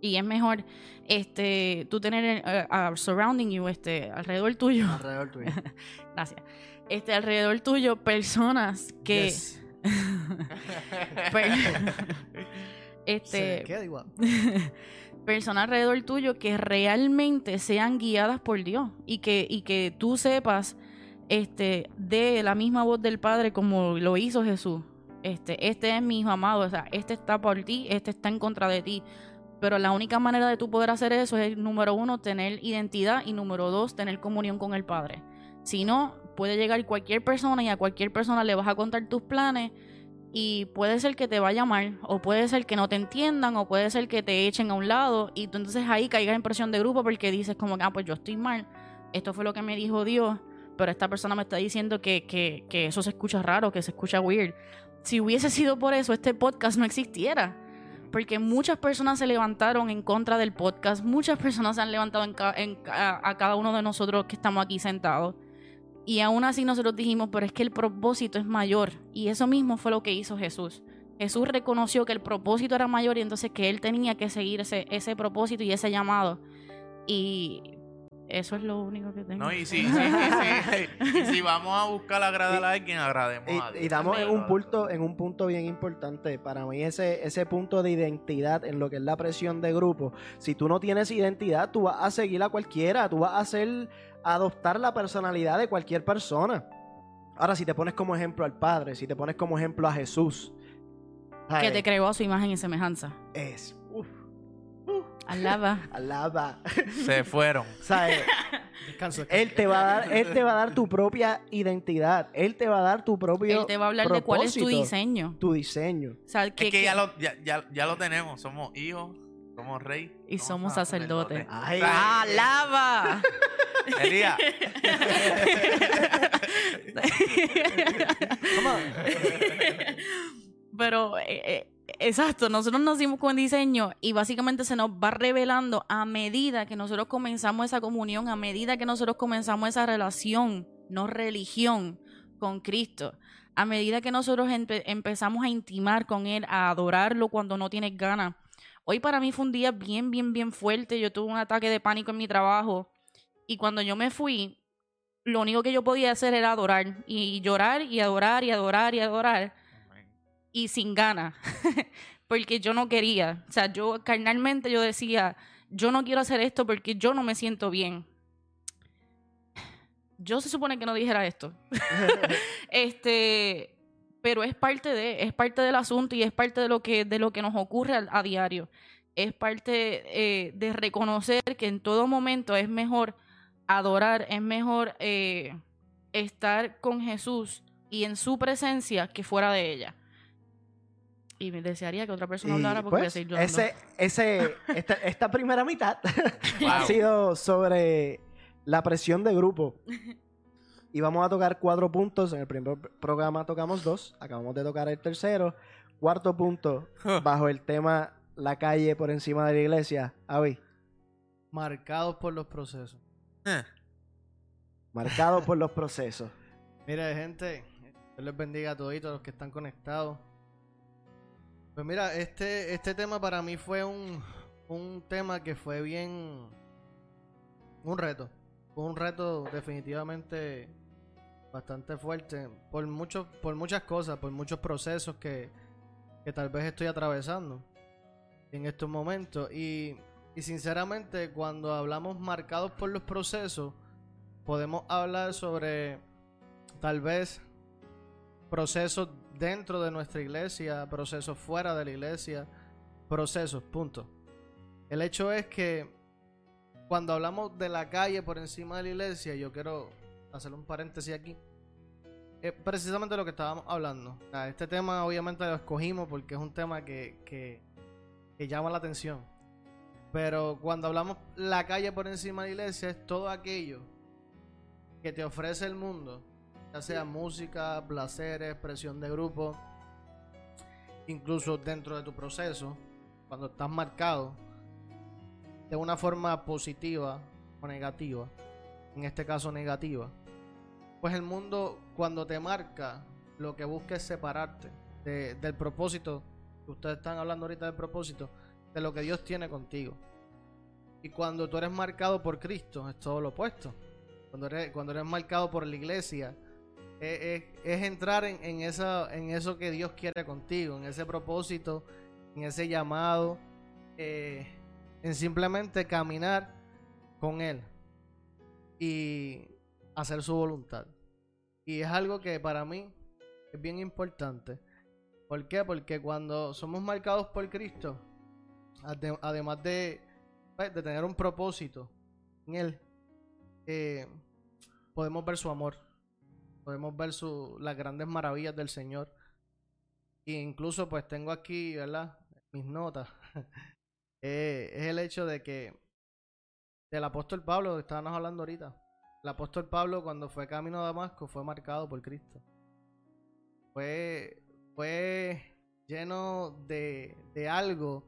y es mejor este tú tener a- surrounding you este alrededor tuyo, Alrededor tuyo. gracias. Este alrededor tuyo personas que Yes. Se este queda igual. personas alrededor tuyo que realmente sean guiadas por Dios y que, y que tú sepas este, de la misma voz del Padre como lo hizo Jesús. Este, este es mi hijo amado, o sea, este está por ti, este está en contra de ti. Pero la única manera de tú poder hacer eso es, número uno, tener identidad y número dos, tener comunión con el Padre. Si no, puede llegar cualquier persona y a cualquier persona le vas a contar tus planes y puede ser que te vaya mal, o puede ser que no te entiendan, o puede ser que te echen a un lado, y tú entonces ahí caigas en presión de grupo porque dices como, ah, pues yo estoy mal, esto fue lo que me dijo Dios, pero esta persona me está diciendo que, que, que eso se escucha raro, que se escucha weird. Si hubiese sido por eso, este podcast no existiera. Porque muchas personas se levantaron en contra del podcast, muchas personas se han levantado a cada uno de nosotros que estamos aquí sentados. Y aún así nosotros dijimos, pero es que el propósito es mayor. Y eso mismo fue lo que hizo Jesús. Jesús reconoció que el propósito era mayor y entonces que él tenía que seguir ese, ese propósito y ese llamado. Y Eso es lo único que tengo. No, y si, sí, sí, sí. y si vamos a buscar agradar a alguien, agrademos a Y, Dios. y estamos en un punto, en un punto bien importante. Para mí, ese, ese punto de identidad en lo que es la presión de grupo. Si tú no tienes identidad, tú vas a seguir a cualquiera. Tú vas a hacer, a adoptar la personalidad de cualquier persona. Ahora, si te pones como ejemplo al Padre, si te pones como ejemplo a Jesús. que te creó a su imagen y semejanza. Es. Uf, Alaba. alaba. Se fueron. ¿Sabes? Descanso. Él te va a dar, él te va a dar tu propia identidad. Él te va a dar tu propio Él te va a hablar de cuál es tu diseño. Tu diseño. O sea, que, es que ya lo, ya, ya, ya lo tenemos. Somos hijos, somos rey. Y somos sacerdotes. Ay. ¡Alaba! Elías, Pero, eh, eh, exacto, nosotros nacimos con diseño y básicamente se nos va revelando a medida que nosotros comenzamos esa comunión, a medida que nosotros comenzamos esa relación, no religión, con Cristo. A medida que nosotros empe- empezamos a intimar con Él, a adorarlo cuando no tienes ganas. Hoy para mí fue un día bien, bien, bien fuerte. Yo tuve un ataque de pánico en mi trabajo y cuando yo me fui, lo único que yo podía hacer era adorar y llorar y adorar y adorar y adorar y sin ganas, porque yo no quería. O sea, yo carnalmente yo decía, yo no quiero hacer esto porque yo no me siento bien. Yo se supone que no dijera esto. este, pero es parte de, es parte del asunto y es parte de lo que, de lo que nos ocurre a, a diario. Es parte eh, de reconocer que en todo momento es mejor adorar, es mejor eh, estar con Jesús y en su presencia que fuera de ella. Y me desearía que otra persona Y, hablara porque voy a pues, llorando. ese, ese, esta, esta primera mitad ha sido sobre la presión de grupo. Y vamos a tocar cuatro puntos. En el primer programa tocamos dos. Acabamos de tocar el tercero. Cuarto punto, bajo el tema La calle por encima de la iglesia. Avi, Marcados por los procesos. Eh, marcado por los procesos. Mira, gente, Dios les bendiga a todos los que están conectados. Pues mira, este, este tema para mí fue un, un tema que fue bien. Un reto. Fue un reto definitivamente bastante fuerte. Por, muchos por muchas cosas, por muchos procesos que, que tal vez estoy atravesando en estos momentos. Y, y sinceramente, cuando hablamos marcados por los procesos, podemos hablar sobre tal vez procesos dentro de nuestra iglesia, procesos fuera de la iglesia, procesos, punto. El hecho es que cuando hablamos de la calle por encima de la iglesia, yo quiero hacer un paréntesis aquí. Es precisamente lo que estábamos hablando. Este tema obviamente lo escogimos porque es un tema que, que, que llama la atención. Pero cuando hablamos la calle por encima de la iglesia es todo aquello que te ofrece el mundo, ya sea música, placeres, presión de grupo, incluso dentro de tu proceso, cuando estás marcado de una forma positiva o negativa, en este caso negativa, pues el mundo cuando te marca lo que busca es separarte de- del propósito, que ustedes están hablando ahorita del propósito, de lo que Dios tiene contigo. Y cuando tú eres marcado por Cristo, es todo lo opuesto. Cuando eres, cuando eres marcado por la iglesia, es, es- es entrar en, en, esa, en eso que Dios quiere contigo, en ese propósito, en ese llamado, eh, en simplemente caminar con Él y hacer su voluntad. Y es algo que para mí es bien importante. ¿Por qué? Porque cuando somos marcados por Cristo, ade- además de, pues, de tener un propósito en Él, eh, podemos ver su amor, podemos ver su, las grandes maravillas del Señor. E incluso pues tengo aquí, ¿verdad? Mis notas. Eh, es el hecho de que del apóstol Pablo, que estábamos hablando ahorita. El apóstol Pablo cuando fue camino a Damasco fue marcado por Cristo. Fue, fue lleno de, de algo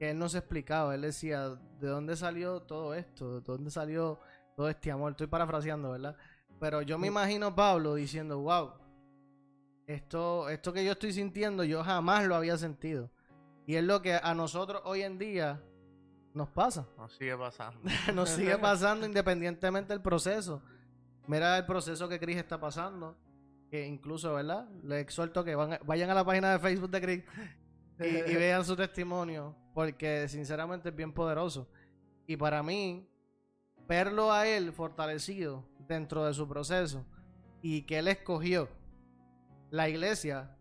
que él no se explicaba. Él decía, ¿de dónde salió todo esto? ¿De dónde salió todo este amor? Estoy parafraseando, ¿verdad? Pero yo me imagino a Pablo diciendo, wow, esto, esto que yo estoy sintiendo yo jamás lo había sentido. Y es lo que a nosotros hoy en día nos pasa. Nos sigue pasando. nos sigue pasando independientemente del proceso. Mira el proceso que Chris está pasando. Que incluso, ¿verdad? Les exhorto que van- vayan a la página de Facebook de Chris y, y vean su testimonio. Porque sinceramente es bien poderoso. Y para mí, verlo a él fortalecido dentro de su proceso y que él escogió la iglesia,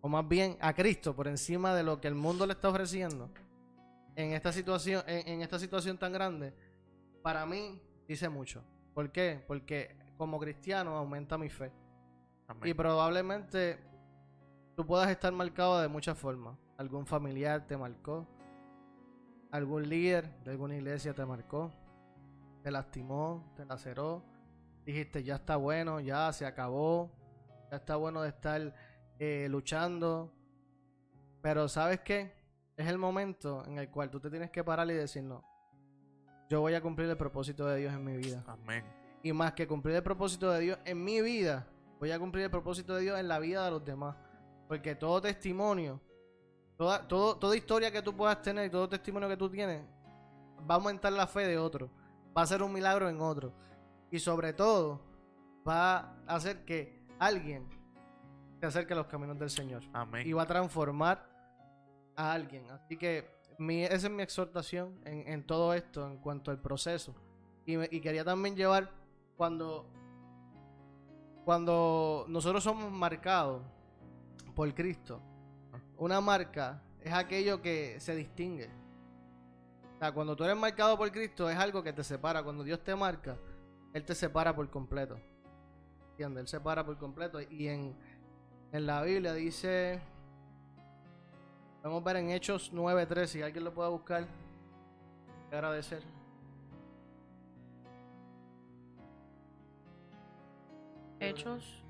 o más bien a Cristo, por encima de lo que el mundo le está ofreciendo en esta situación, en, en esta situación tan grande, para mí dice mucho. ¿Por qué? Porque como cristiano aumenta mi fe. Amén. Y probablemente tú puedas estar marcado de muchas formas. Algún familiar te marcó. Algún líder de alguna iglesia te marcó. Te lastimó, te laceró. Dijiste, ya está bueno, ya se acabó. Ya está bueno de estar eh, luchando. Pero ¿sabes qué? Es el momento en el cual tú te tienes que parar y decir, no. Yo voy a cumplir el propósito de Dios en mi vida. Amén. Y más que cumplir el propósito de Dios en mi vida, voy a cumplir el propósito de Dios en la vida de los demás. Porque todo testimonio, toda, todo, toda historia que tú puedas tener y todo testimonio que tú tienes, va a aumentar la fe de otro. Va a ser un milagro en otro. Y sobre todo, va a hacer que alguien se acerque a los caminos del Señor. Amén. Y va a transformar a alguien. Así que mi, esa es mi exhortación en, en todo esto, en cuanto al proceso. Y, me- y quería también llevar cuando, cuando nosotros somos marcados por Cristo. Una marca es aquello que se distingue. O sea, cuando tú eres marcado por Cristo es algo que te separa. Cuando Dios te marca, Él te separa por completo. ¿Entiendes? Él separa por completo. Y en, en la Biblia dice... Vamos a ver en Hechos 9.3, si alguien lo puede buscar. Agradecer. Hechos.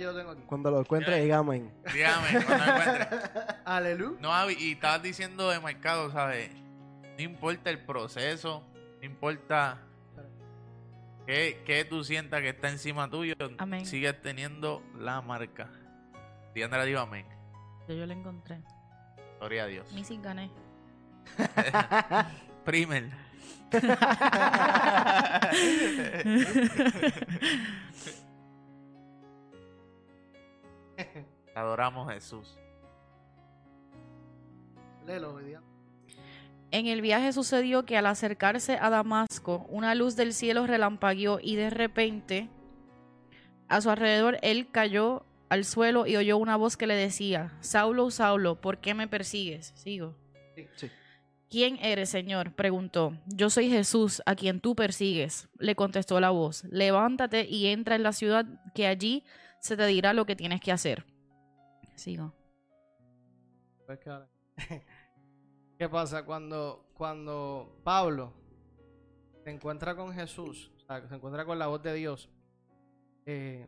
Yo lo tengo aquí. Cuando lo encuentre, Eh. dígame. Dígame, cuando encuentre. Aleluya. No, y estabas diciendo de marcado, ¿sabes? No importa el proceso, no importa qué, qué tú sientas que está encima tuyo, Amén. sigues teniendo la marca. Diandra digo amén. Yo lo encontré. Gloria a Dios. Missing gané. Primer. Adoramos a Jesús. Léelo, obediente. En el viaje sucedió que al acercarse a Damasco, una luz del cielo relampagueó y de repente a su alrededor él cayó al suelo y oyó una voz que le decía, Saulo, Saulo, ¿por qué me persigues? Sigo. Sí. ¿Quién eres, Señor? preguntó. Yo soy Jesús, a quien tú persigues, le contestó la voz. Levántate y entra en la ciudad, que allí se te dirá lo que tienes que hacer. Sigo. Pues ¿Qué pasa cuando, cuando Pablo se encuentra con Jesús, o sea, se encuentra con la voz de Dios? eh,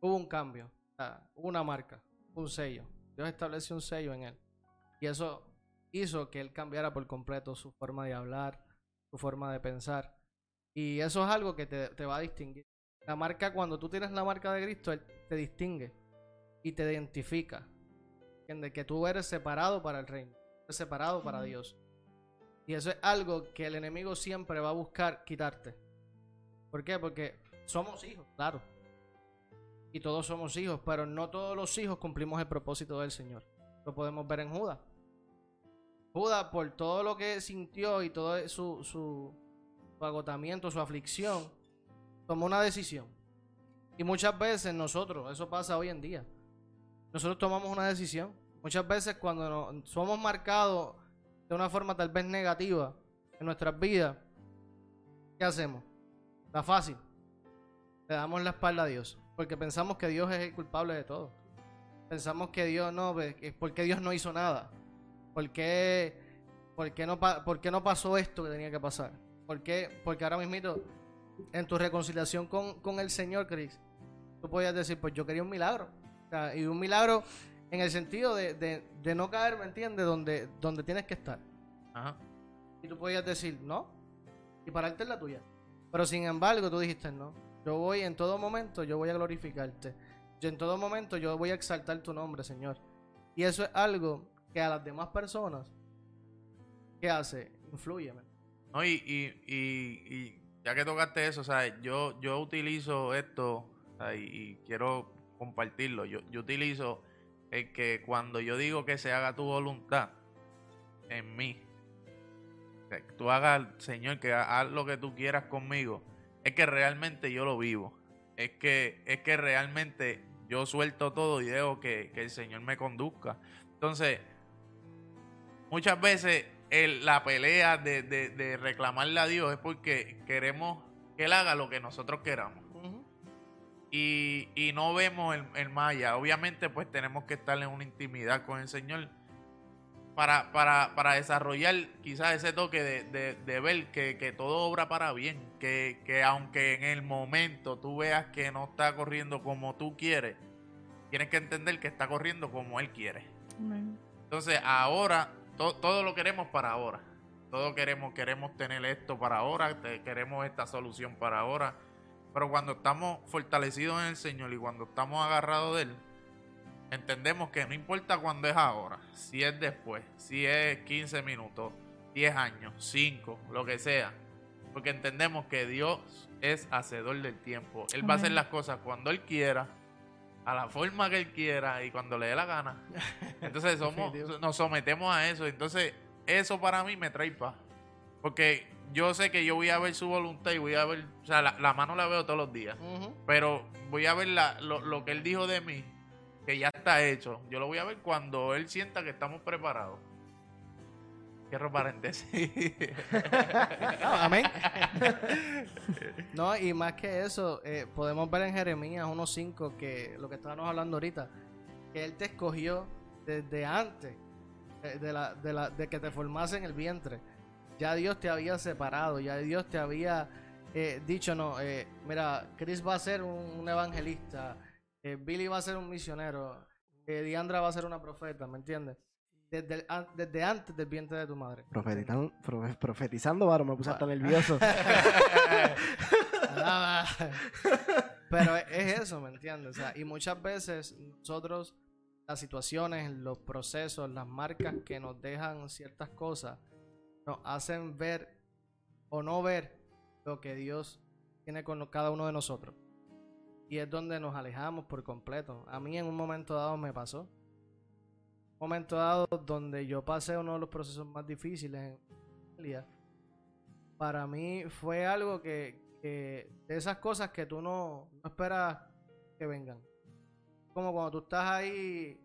hubo un cambio, una marca, un sello. Dios estableció un sello en él. Y eso hizo que él cambiara por completo su forma de hablar, su forma de pensar. Y eso es algo que te, te va a distinguir. La marca, cuando tú tienes la marca de Cristo, Él te distingue y te identifica. ¿Entiendes? Que tú eres separado para el reino, eres separado para. Dios. Y eso es algo que el enemigo siempre va a buscar quitarte. ¿Por qué? Porque somos hijos, claro. Y todos somos hijos, pero no todos los hijos cumplimos el propósito del Señor. Lo podemos ver en Judas. Judas, por todo lo que sintió y todo su, su, agotamiento, su aflicción, tomó una decisión. Y muchas veces nosotros, eso pasa hoy en día, nosotros tomamos una decisión. Muchas veces cuando nos- somos marcados de una forma tal vez negativa en nuestras vidas, ¿qué hacemos? Está fácil. Le damos la espalda a Dios. Porque pensamos que Dios es el culpable de todo. Pensamos que Dios no, porque Dios no hizo nada. ¿Por qué, por qué no, pa- por qué no pasó esto que tenía que pasar? ¿Por qué? Porque ahora mismito, en tu reconciliación con, con el Señor, Chris, tú podías decir, pues yo quería un milagro. O sea, y un milagro en el sentido de, de- de no caer, ¿me entiendes? Donde, donde tienes que estar. Ajá. Y tú podías decir, no, y pararte en la tuya. Pero sin embargo, tú dijiste, no, yo voy en todo momento, yo voy a glorificarte. Yo en todo momento, yo voy a exaltar tu nombre, Señor. Y eso es algo que a las demás personas ¿qué hace? Influye. No, y, y, y, ya que tocaste eso, ¿sabes? Yo, yo utilizo esto y, quiero compartirlo. Yo, yo utilizo el que cuando yo digo que se haga tu voluntad en mí, tú hagas, Señor, que haz lo que tú quieras conmigo, es que realmente yo lo vivo. Es que, es que realmente yo suelto todo y dejo que, que el Señor me conduzca. Entonces, muchas veces el- la pelea de, de- de reclamarle a Dios es porque queremos que Él haga lo que nosotros queramos. Y, y no vemos el, allá. Obviamente, pues tenemos que estar en una intimidad con el Señor para, para, para desarrollar quizás ese toque de, de- de ver que, que todo obra para bien. Que, que aunque en el momento tú veas que no está corriendo como tú quieres, tienes que entender que está corriendo como Él quiere. Entonces, ahora, to- todo lo queremos para ahora. Todo queremos, queremos tener esto para ahora, queremos esta solución para ahora. Pero cuando estamos fortalecidos en el Señor y cuando estamos agarrados de Él, entendemos que no importa cuándo es ahora, si es después, si es 15 minutos, 10 años, 5, lo que sea. Porque entendemos que Dios es hacedor del tiempo. Él va a hacer las cosas cuando Él quiera, a la forma que Él quiera y cuando le dé la gana. Entonces somos, nos sometemos a eso. Entonces, eso para mí me trae paz. Porque yo sé que yo voy a ver su voluntad y voy a ver, o sea, la, la mano la veo todos los días. Pero voy a ver la- lo, lo que él dijo de mí, que ya está hecho. Yo lo voy a ver cuando él sienta que estamos preparados. Cierro paréntesis. No, amén. no, y más que eso, eh, podemos ver en Jeremías 1.5 que lo que estábamos hablando ahorita, que Él te escogió desde antes eh, de, la, de, la, de que te formase en el vientre. Ya Dios te había separado, ya Dios te había eh, dicho, no, eh, mira, Chris va a ser un, un evangelista, eh, Billy va a ser un misionero, eh, Diandra va a ser una profeta, ¿me entiendes? Desde, el an- desde antes del vientre de tu madre. Profetizando, profe- profetizando, varo, me puse hasta nervioso. Ah, Pero es- es eso, ¿me entiendes? O sea, y muchas veces nosotros, las situaciones, los procesos, las marcas que nos dejan ciertas cosas, nos hacen ver o no ver lo que Dios tiene con cada uno de nosotros. Y es donde nos alejamos por completo. A mí en un momento dado me pasó. Un momento dado donde yo pasé uno de los procesos más difíciles en familia para mí fue algo que, que de esas cosas que tú no, no esperas que vengan. Como cuando tú estás ahí,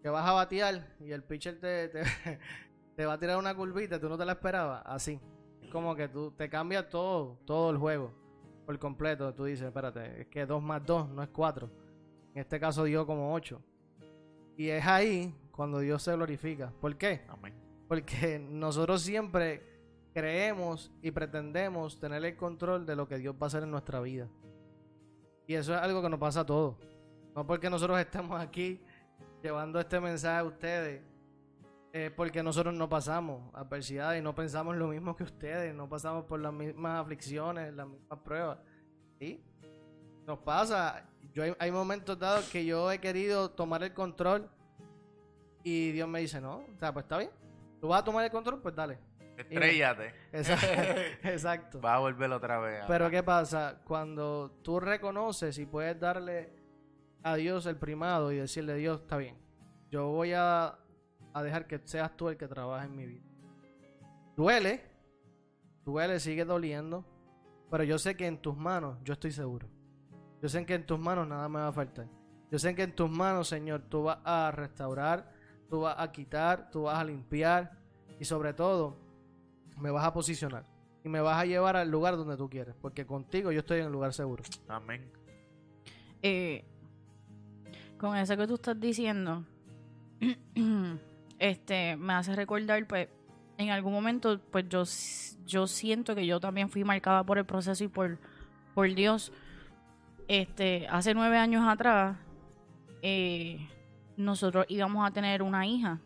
que vas a batear y el pitcher te, te, te va a tirar una curvita, tú no te la esperabas, así. Como que tú te cambias todo, todo el juego por completo. Tú dices, espérate, es que 2 más 2 no es 4. En este caso dio como 8. Y es ahí cuando Dios se glorifica. ¿Por qué? Amén. Porque nosotros siempre creemos y pretendemos tener el control de lo que Dios va a hacer en nuestra vida. Y eso es algo que nos pasa a todos. No porque nosotros estemos aquí llevando este mensaje a ustedes, es porque nosotros no pasamos adversidad y no pensamos lo mismo que ustedes, no pasamos por las mismas aflicciones, las mismas pruebas. ¿Sí? Nos pasa. Yo hay, hay momentos dados que yo he querido tomar el control y Dios me dice, no, o sea, pues está bien. Tú vas a tomar el control, pues dale. Estrellate. Exacto. Exacto. Va a volver otra vez. Pero ¿qué pasa? Cuando tú reconoces y puedes darle a Dios el primado y decirle, Dios, está bien, yo voy a, a dejar que seas tú el que trabaje en mi vida. Duele, duele, sigue doliendo, pero yo sé que en tus manos, yo estoy seguro. Yo sé que en tus manos nada me va a faltar. Yo sé que en tus manos, Señor, tú vas a restaurar, tú vas a quitar, tú vas a limpiar y sobre todo me vas a posicionar y me vas a llevar al lugar donde tú quieres, porque contigo yo estoy en el lugar seguro. Amén. Eh, con eso que tú estás diciendo, este, me hace recordar, pues, en algún momento, pues yo, yo siento que yo también fui marcada por el proceso y por, por Dios. Este, hace nueve años atrás, eh, nosotros íbamos a tener una hija.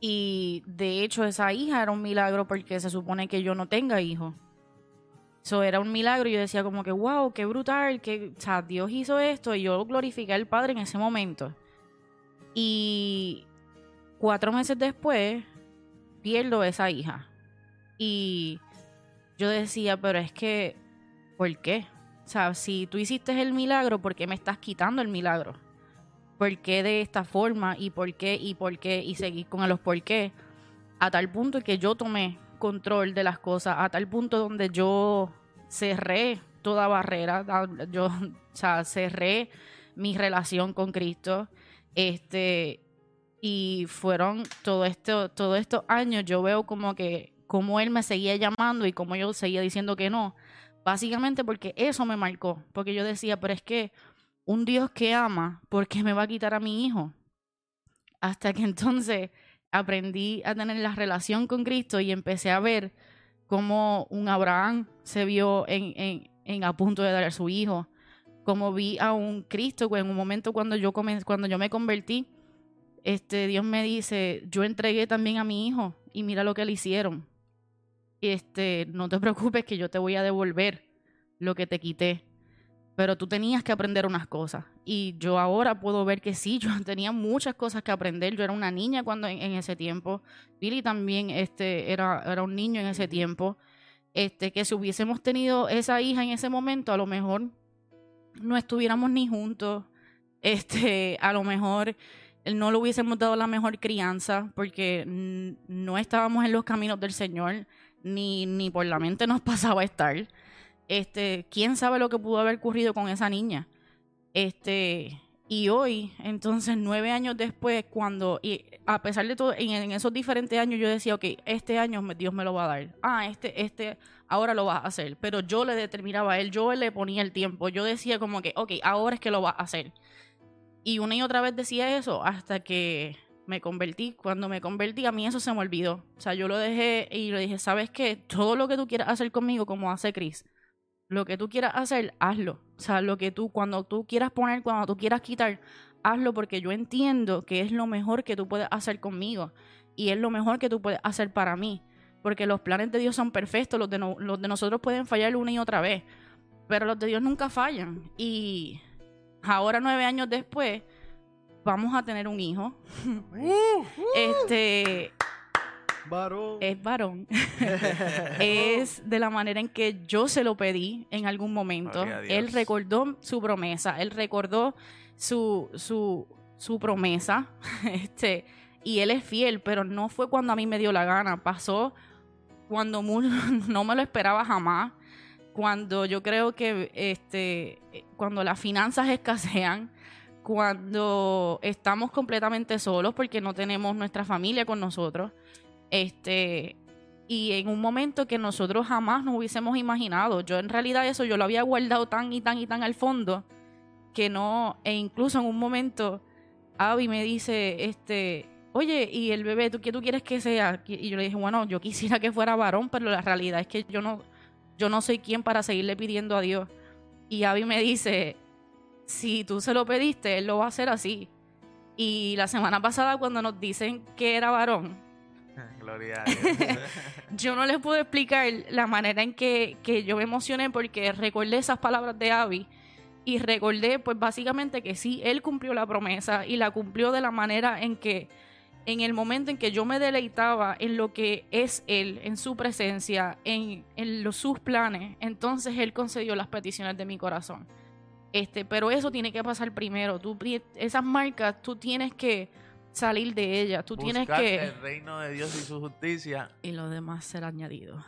Y de hecho, esa hija era un milagro porque se supone que yo no tenga hijos. Eso era un milagro y yo decía como que, wow, qué brutal, que, o sea, Dios hizo esto y yo glorifiqué al Padre en ese momento. Y cuatro meses después, pierdo esa hija. Y yo decía, pero es que, ¿por qué? O sea, si tú hiciste el milagro, ¿por qué me estás quitando el milagro? ¿Por qué de esta forma? ¿Y por qué? ¿Y por qué? Y seguir con los por qué. A tal punto que yo tomé control de las cosas, a tal punto donde yo cerré toda barrera, yo, o sea, cerré mi relación con Cristo. Este, y fueron todo esto, todos estos años, yo veo como que, como él me seguía llamando y como yo seguía diciendo que no. Básicamente porque eso me marcó. Porque yo decía, pero es que un Dios que ama, ¿por qué me va a quitar a mi hijo? Hasta que entonces aprendí a tener la relación con Cristo y empecé a ver cómo un Abraham se vio en, en, en a punto de dar a su hijo, como vi a un Cristo en un momento cuando yo, cuando yo me convertí, este, Dios me dice, yo entregué también a mi hijo y mira lo que le hicieron. Este, no te preocupes que yo te voy a devolver lo que te quité. Pero tú tenías que aprender unas cosas. Y yo ahora puedo ver que sí, yo tenía muchas cosas que aprender. Yo era una niña cuando en, ese tiempo. Billy también este, era, era un niño en ese tiempo. Este, que si hubiésemos tenido esa hija en ese momento, a lo mejor no estuviéramos ni juntos. Este, a lo mejor no le hubiésemos dado la mejor crianza porque no estábamos en los caminos del Señor, ni, ni por la mente nos pasaba estar. Este, quién sabe lo que pudo haber ocurrido con esa niña. Este, y hoy, entonces, nueve años después, cuando, y a pesar de todo, en, esos diferentes años yo decía, ok, este año Dios me lo va a dar. Ah, este, este, ahora lo vas a hacer. Pero yo le determinaba a él, yo le ponía el tiempo. Yo decía como que, ok, ahora es que lo va a hacer. Y una y otra vez decía eso hasta que me convertí. Cuando me convertí, a mí eso se me olvidó. O sea, yo lo dejé y le dije, ¿sabes qué? Todo lo que tú quieras hacer conmigo, como hace Chris, lo que tú quieras hacer, hazlo. O sea, lo que tú, cuando tú quieras poner, cuando tú quieras quitar, hazlo porque yo entiendo que es lo mejor que tú puedes hacer conmigo y es lo mejor que tú puedes hacer para mí. Porque los planes de Dios son perfectos, los de, los de nosotros pueden fallar una y otra vez, pero los de Dios nunca fallan. Y ahora, nueve años después, vamos a tener un hijo. este es varón. es de la manera en que yo se lo pedí en algún momento. Él recordó su promesa, él recordó su, su, su promesa. este, y él es fiel, pero no fue cuando a mí me dio la gana. Pasó cuando no me lo esperaba jamás. Cuando yo creo que este, cuando las finanzas escasean, cuando estamos completamente solos porque no tenemos nuestra familia con nosotros este, y en un momento que nosotros jamás nos hubiésemos imaginado. Yo en realidad eso yo lo había guardado tan y tan y tan al fondo que no, e incluso en un momento Abby me dice, este, oye, ¿y el bebé tú qué tú quieres que sea? Y yo le dije, bueno, yo quisiera que fuera varón, pero la realidad es que yo no, yo no soy quien para seguirle pidiendo a Dios. Y Abby me dice, si tú se lo pediste, él lo va a hacer así. Y la semana pasada cuando nos dicen que era varón, Gloria yo no les puedo explicar la manera en que, yo me emocioné porque recordé esas palabras de Abby y recordé pues básicamente que sí, él cumplió la promesa y la cumplió de la manera en que en el momento en que yo me deleitaba en lo que es Él, en su presencia, en, los, sus planes, entonces Él concedió las peticiones de mi corazón. Este, pero eso tiene que pasar primero. Tú, esas marcas, tú tienes que salir de ella. Tú tienes que... el reino de Dios y su justicia. Y lo demás será añadido.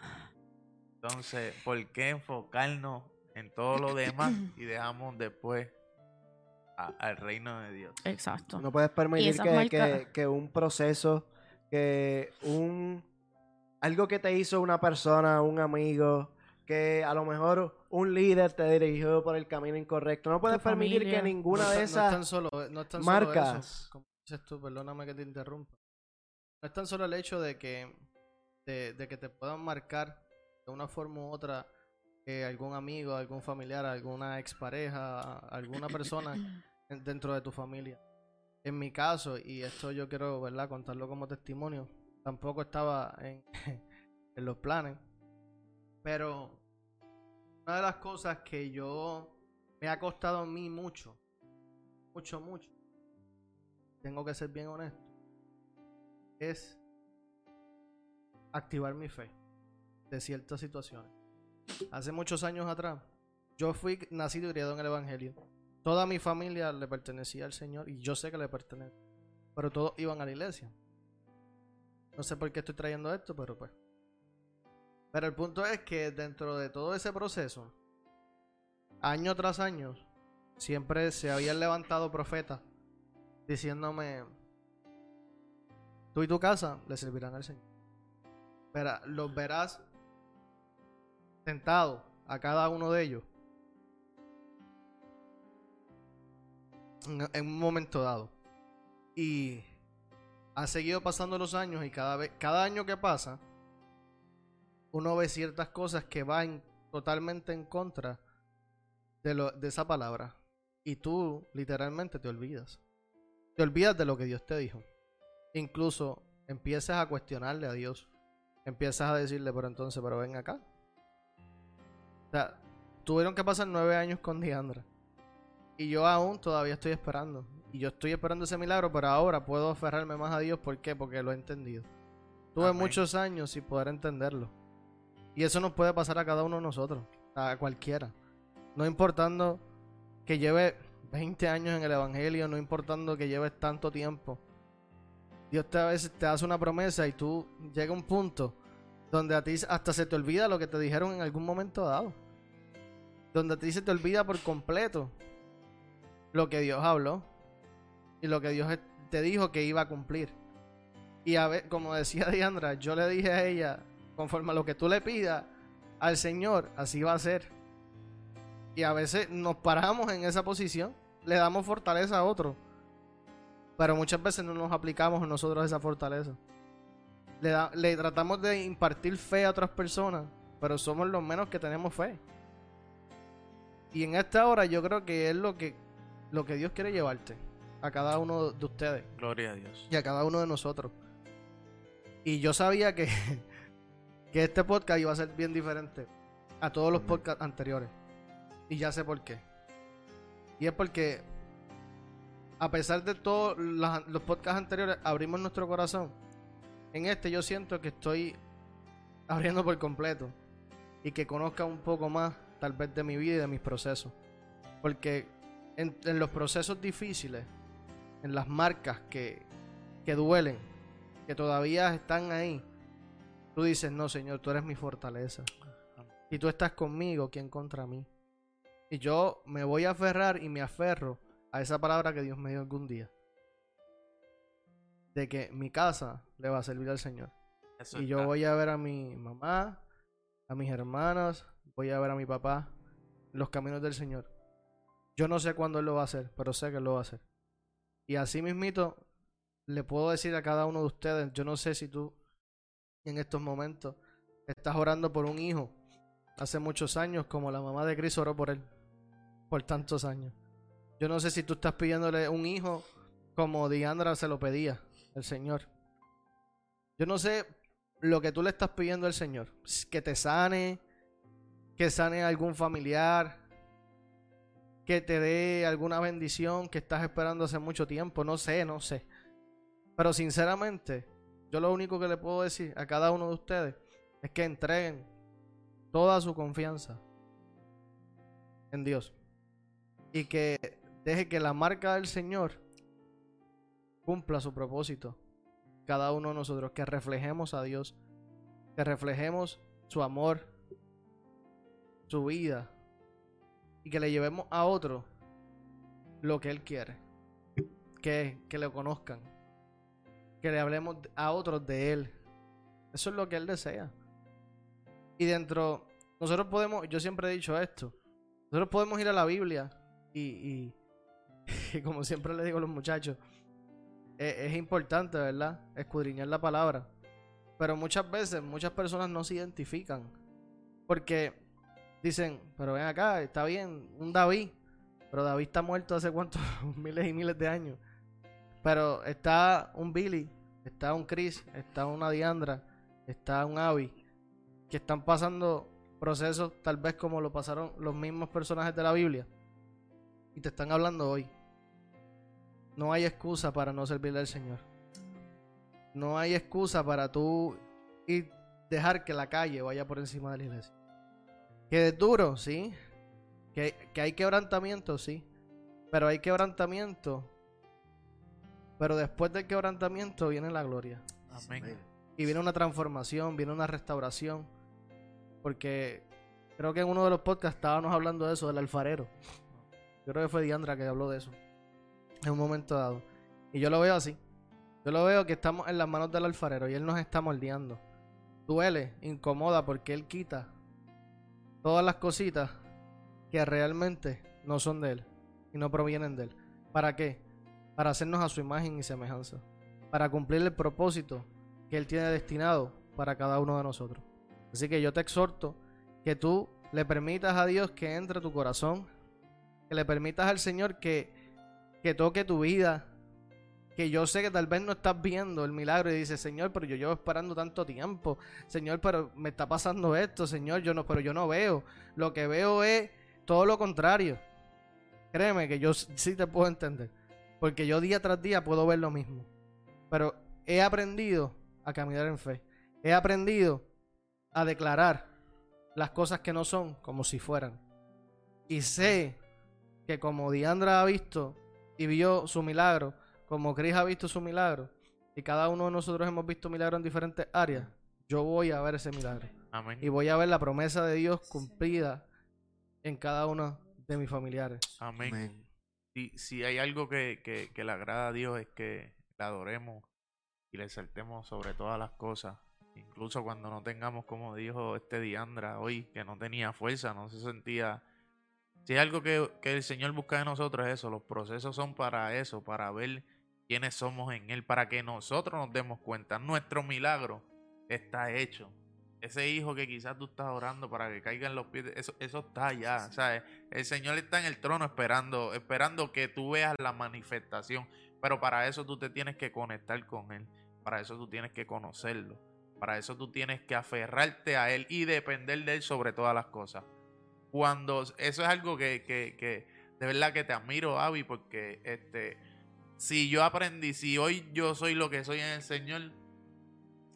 Entonces, ¿por qué enfocarnos en todo lo demás y dejamos después al reino de Dios? Exacto. No puedes permitir que, que, un proceso, que un... Algo que te hizo una persona, un amigo, que a lo mejor un líder te dirigió por el camino incorrecto. No puedes permitir que ninguna de esas no solo, no marcas tú, perdóname que te interrumpa. No es tan solo el hecho de que, de, que te puedan marcar de una forma u otra que algún amigo, algún familiar, alguna expareja, alguna persona dentro de tu familia. En mi caso, y esto yo quiero ¿verdad? contarlo como testimonio, tampoco estaba en, en los planes, pero una de las cosas que yo me ha costado a mí mucho, mucho, mucho, tengo que ser bien honesto, es activar mi fe de ciertas situaciones. Hace muchos años atrás, yo fui nacido y criado en el Evangelio. Toda mi familia le pertenecía al Señor y yo sé que le pertenece. Pero todos iban a la iglesia. No sé por qué estoy trayendo esto, pero pues. Pero el punto es que dentro de todo ese proceso, año tras año, siempre se habían levantado profetas diciéndome, tú y tu casa le servirán al Señor. Pero los verás tentados a cada uno de ellos en, un momento dado. Y ha seguido pasando los años y cada vez, cada año que pasa, uno ve ciertas cosas que van totalmente en contra de, lo, de esa palabra. Y tú literalmente te olvidas. Te olvidas de lo que Dios te dijo. Incluso empiezas a cuestionarle a Dios. Empiezas a decirle, pero entonces, pero ven acá. Tuvieron que pasar nueve años con Diandra. Y yo aún todavía estoy esperando. Y yo estoy esperando ese milagro, pero ahora puedo aferrarme más a Dios. ¿Por qué? Porque lo he entendido. Tuve Amén. muchos años sin poder entenderlo. Y eso nos puede pasar a cada uno de nosotros. A cualquiera. No importando que lleve 20 años en el Evangelio, no importando que lleves tanto tiempo. Dios te, a veces te hace una promesa y tú llega a un punto donde a ti hasta se te olvida lo que te dijeron en algún momento dado. Donde a ti se te olvida por completo lo que Dios habló y lo que Dios te dijo que iba a cumplir. Y a ver, como decía Diandra, yo le dije a ella, conforme a lo que tú le pidas al Señor, así va a ser. Y a veces nos paramos en esa posición, le damos fortaleza a otro, pero muchas veces no nos aplicamos nosotros esa fortaleza. Le, da- le tratamos de impartir fe a otras personas, pero somos los menos que tenemos fe. Y en esta hora yo creo que es lo que, lo que Dios quiere llevarte a cada uno de ustedes Gloria a Dios. y a cada uno de nosotros. Y yo sabía que, que este podcast iba a ser bien diferente a todos los podcasts anteriores. Y ya sé por qué. Y es porque, a pesar de todos los podcasts anteriores, abrimos nuestro corazón. En este yo siento que estoy abriendo por completo. Y que conozca un poco más, tal vez, de mi vida y de mis procesos. Porque en, en los procesos difíciles, en las marcas que, que duelen, que todavía están ahí, tú dices, no, Señor, tú eres mi fortaleza. Y tú estás conmigo, ¿quién contra mí? Y yo me voy a aferrar y me aferro a esa palabra que Dios me dio algún día. De que mi casa le va a servir al Señor. Eso Y yo está. voy a ver a mi mamá, a mis hermanos, voy a ver a mi papá los caminos del Señor. Yo no sé cuándo Él lo va a hacer, pero sé que Él lo va a hacer. Y así mismito, le puedo decir a cada uno de ustedes, yo no sé si tú en estos momentos estás orando por un hijo hace muchos años, como la mamá de Chris oró por él, por tantos años. Yo no sé si tú estás pidiéndole un hijo como Diandra se lo pedía, el Señor. Yo no sé lo que tú le estás pidiendo al Señor. Que te sane, que sane algún familiar, que te dé alguna bendición que estás esperando hace mucho tiempo. No sé, no sé. Pero sinceramente, yo lo único que le puedo decir a cada uno de ustedes es que entreguen toda su confianza en Dios. Y que deje que la marca del Señor cumpla su propósito. Cada uno de nosotros, que reflejemos a Dios, que reflejemos su amor, su vida, y que le llevemos a otro lo que Él quiere. Que, que le conozcan. Que le hablemos a otros de Él. Eso es lo que Él desea. Y dentro, nosotros podemos, yo siempre he dicho esto, nosotros podemos ir a la Biblia y, y, como siempre le digo a los muchachos, es, es importante, ¿verdad? Escudriñar la palabra. Pero muchas veces, muchas personas no se identifican. Porque dicen, pero ven acá, está bien, un David. Pero David está muerto hace cuántos miles y miles de años. Pero está un Billy, está un Chris, está una Diandra, está un Abby. Que están pasando procesos tal vez como lo pasaron los mismos personajes de la Biblia. Y te están hablando hoy. No hay excusa para no servirle al Señor. No hay excusa para tú ir dejar que la calle vaya por encima de la iglesia. Que es duro, sí. Que, que hay quebrantamiento, sí. Pero hay quebrantamiento. Pero después del quebrantamiento viene la gloria. Amén. Y viene una transformación, viene una restauración. Porque creo que en uno de los podcasts estábamos hablando de eso, del alfarero. Yo creo que fue Diandra que habló de eso. En un momento dado. Y yo lo veo así. Yo lo veo que estamos en las manos del alfarero y él nos está moldeando. Duele, incomoda porque él quita todas las cositas que realmente no son de él y no provienen de él. ¿Para qué? Para hacernos a su imagen y semejanza. Para cumplir el propósito que él tiene destinado para cada uno de nosotros. Así que yo te exhorto que tú le permitas a Dios que entre tu corazón, que le permitas al Señor que, que toque tu vida, que yo sé que tal vez no estás viendo el milagro y dices, Señor, pero yo llevo esperando tanto tiempo, Señor, pero me está pasando esto, Señor, yo no, pero yo no veo. Lo que veo es todo lo contrario. Créeme que yo sí te puedo entender, porque yo día tras día puedo ver lo mismo. Pero he aprendido a caminar en fe. He aprendido a declarar las cosas que no son como si fueran. Y sé que como Diandra ha visto y vio su milagro, como Chris ha visto su milagro, y cada uno de nosotros hemos visto milagros en diferentes áreas, yo voy a ver ese milagro. Amén. Y voy a ver la promesa de Dios cumplida en cada uno de mis familiares. Amén. Si, si hay algo que, que, que le agrada a Dios es que le adoremos y le exaltemos sobre todas las cosas. Incluso cuando no tengamos, como dijo este Diandra hoy, que no tenía fuerza, no se sentía... Si hay algo que, que el Señor busca de nosotros es eso, los procesos son para eso, para ver quiénes somos en Él, para que nosotros nos demos cuenta. Nuestro milagro está hecho. Ese hijo que quizás tú estás orando para que caiga en los pies, eso, eso está ya, ¿sabes? El Señor está en el trono esperando, esperando que tú veas la manifestación. Pero para eso tú te tienes que conectar con Él. Para eso tú tienes que conocerlo. Para eso tú tienes que aferrarte a Él y depender de Él sobre todas las cosas. Cuando eso es algo que, que, que de verdad que te admiro, Avi, porque este, si yo aprendí, si hoy yo soy lo que soy en el Señor,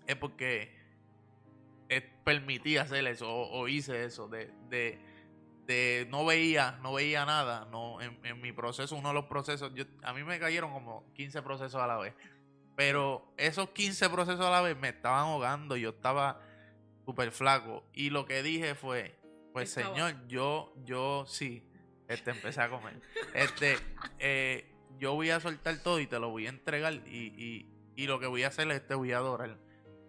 es porque permití hacer eso o, o hice eso. De, de, de, no veía, no veía nada. No, en, en, mi proceso, uno de los procesos, yo, a mí me cayeron como 15 procesos a la vez. Pero esos 15 procesos a la vez me estaban ahogando. Yo estaba súper flaco. Y lo que dije fue, pues señor, yo, yo sí, este, empecé a comer. Este, eh, yo voy a soltar todo y te lo voy a entregar. Y, y, y lo que voy a hacer es te voy a adorar.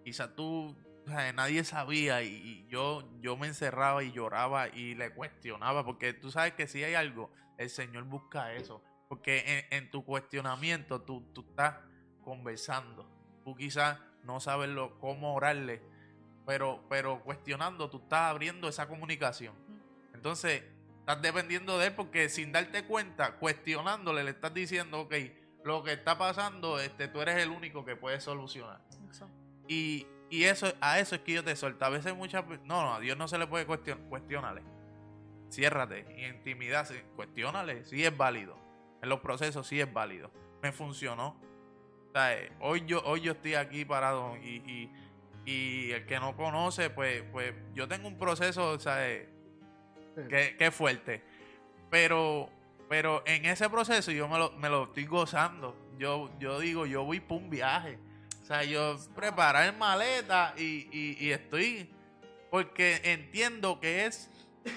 Quizá tú, o sea, nadie sabía y, y, yo, yo me encerraba y lloraba y le cuestionaba. Porque tú sabes que si hay algo, el Señor busca eso. Porque en, en tu cuestionamiento tú, tú estás conversando. Tú quizás no sabes lo, cómo orarle, pero, pero cuestionando, tú estás abriendo esa comunicación. Entonces, estás dependiendo de él porque sin darte cuenta, cuestionándole, le estás diciendo, ok, lo que está pasando, este, tú eres el único que puede solucionar. Eso. Y, y eso, a eso es que yo te suelto. A veces muchas no, no, a Dios no se le puede cuestionar, cuestionarle. Ciérrate, y intimidad, cuestionale, sí es válido. En los procesos sí es válido. Me funcionó, sea, hoy yo, hoy yo estoy aquí parado y, y, y, el que no conoce, pues, pues yo tengo un proceso, ¿sabes? Que fuerte. Pero, pero en ese proceso yo me lo, me lo estoy gozando. Yo, yo digo, yo voy por un viaje. O sea, yo preparar maleta y, y, y estoy. Porque entiendo que es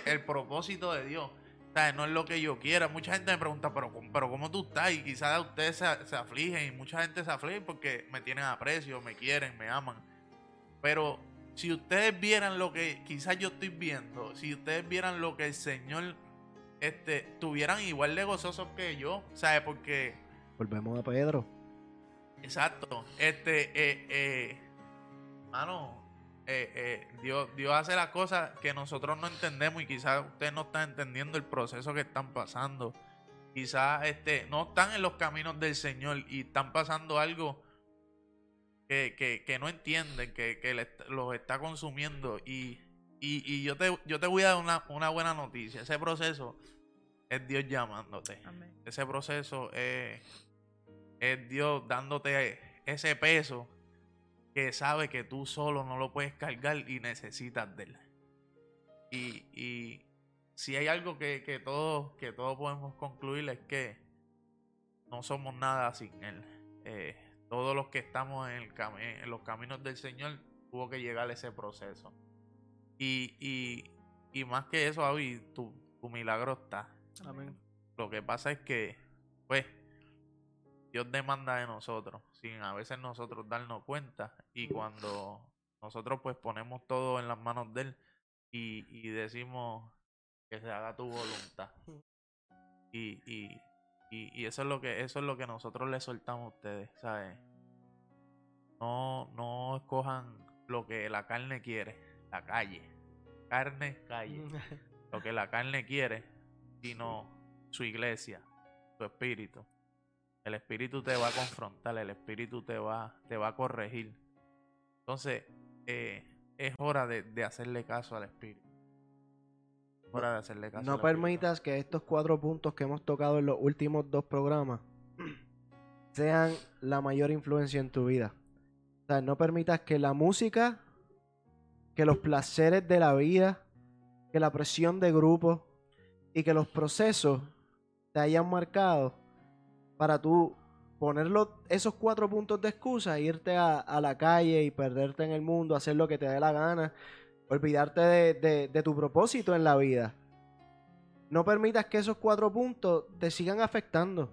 el propósito de Dios. O sea, no es lo que yo quiera. Mucha gente me pregunta, pero, pero ¿cómo tú estás? Y quizás ustedes se, se, afligen y mucha gente se aflige porque me tienen aprecio, me quieren, me aman. Pero si ustedes vieran lo que quizás yo estoy viendo, si ustedes vieran lo que el Señor este, tuvieran igual de gozosos que yo, ¿sabes? Porque... Volvemos a Pedro. Exacto. Este, eh, eh, mano, eh, eh, Dios, Dios hace las cosas que nosotros no entendemos y quizás ustedes no están entendiendo el proceso que están pasando. Quizás este, no están en los caminos del Señor y están pasando algo que, que, que no entienden, que, que los está consumiendo. Y, y, y, yo, te, yo te voy a dar una, una, buena noticia. Ese proceso es Dios llamándote. Amén. Ese proceso es, es Dios dándote ese peso que sabe que tú solo no lo puedes cargar y necesitas de él. Y, y si hay algo que, que, todos, que todos podemos concluir es que no somos nada sin él. Eh, todos los que estamos en, el en los caminos del Señor tuvo que llegar a ese proceso. Y, y, y más que eso, Avi, tu, tu milagro está. Amén. Lo que pasa es que, pues, Dios demanda de nosotros, sin a veces nosotros darnos cuenta. Y cuando nosotros pues ponemos todo en las manos de Él y, y decimos que se haga tu voluntad. Y, y, y, eso es lo que eso es lo que nosotros le soltamos a ustedes, ¿sabes? No, no escojan lo que la carne quiere, la calle. Carne, calle. Lo que la carne quiere, sino su iglesia, su espíritu. El espíritu te va a confrontar, el espíritu te va, te va a corregir. Entonces, eh, es hora de, hacerle caso al espíritu. Hora de hacerle caso. No permitas que estos cuatro puntos que hemos tocado en los últimos dos programas sean la mayor influencia en tu vida. O sea, no permitas que la música, que los placeres de la vida, que la presión de grupo y que los procesos te hayan marcado para tú ponerlo esos cuatro puntos de excusa, irte a, la calle y perderte en el mundo, hacer lo que te dé la gana, olvidarte de, de tu propósito en la vida. No permitas que esos cuatro puntos te sigan afectando.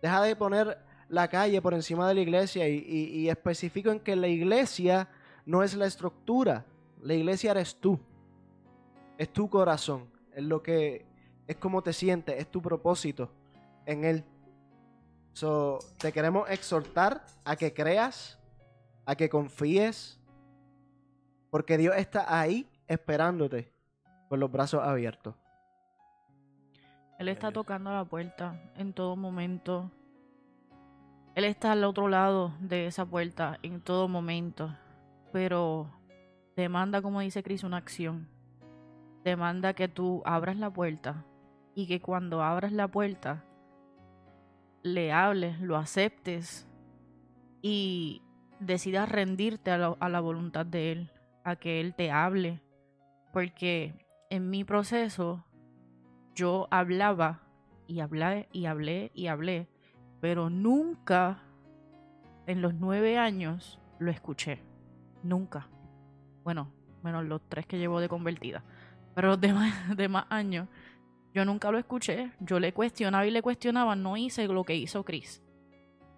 Deja de poner la calle por encima de la iglesia y, y, especifico en que la iglesia no es la estructura, la iglesia eres tú, es tu corazón, es lo que es como te sientes, es tu propósito en él. So, te queremos exhortar a que creas, a que confíes, porque Dios está ahí esperándote con los brazos abiertos. Él está tocando la puerta en todo momento. Él está al otro lado de esa puerta en todo momento. Pero demanda, como dice Cris, una acción. Demanda que tú abras la puerta y que cuando abras la puerta le hables, lo aceptes y decidas rendirte a la, a la voluntad de Él, a que Él te hable. Porque en mi proceso yo hablaba y hablé y hablé y hablé, pero nunca en los nueve años lo escuché. Nunca. Bueno, menos los tres que llevo de convertida. Pero los demás, demás años yo nunca lo escuché. Yo le cuestionaba y le cuestionaba. No hice lo que hizo Chris.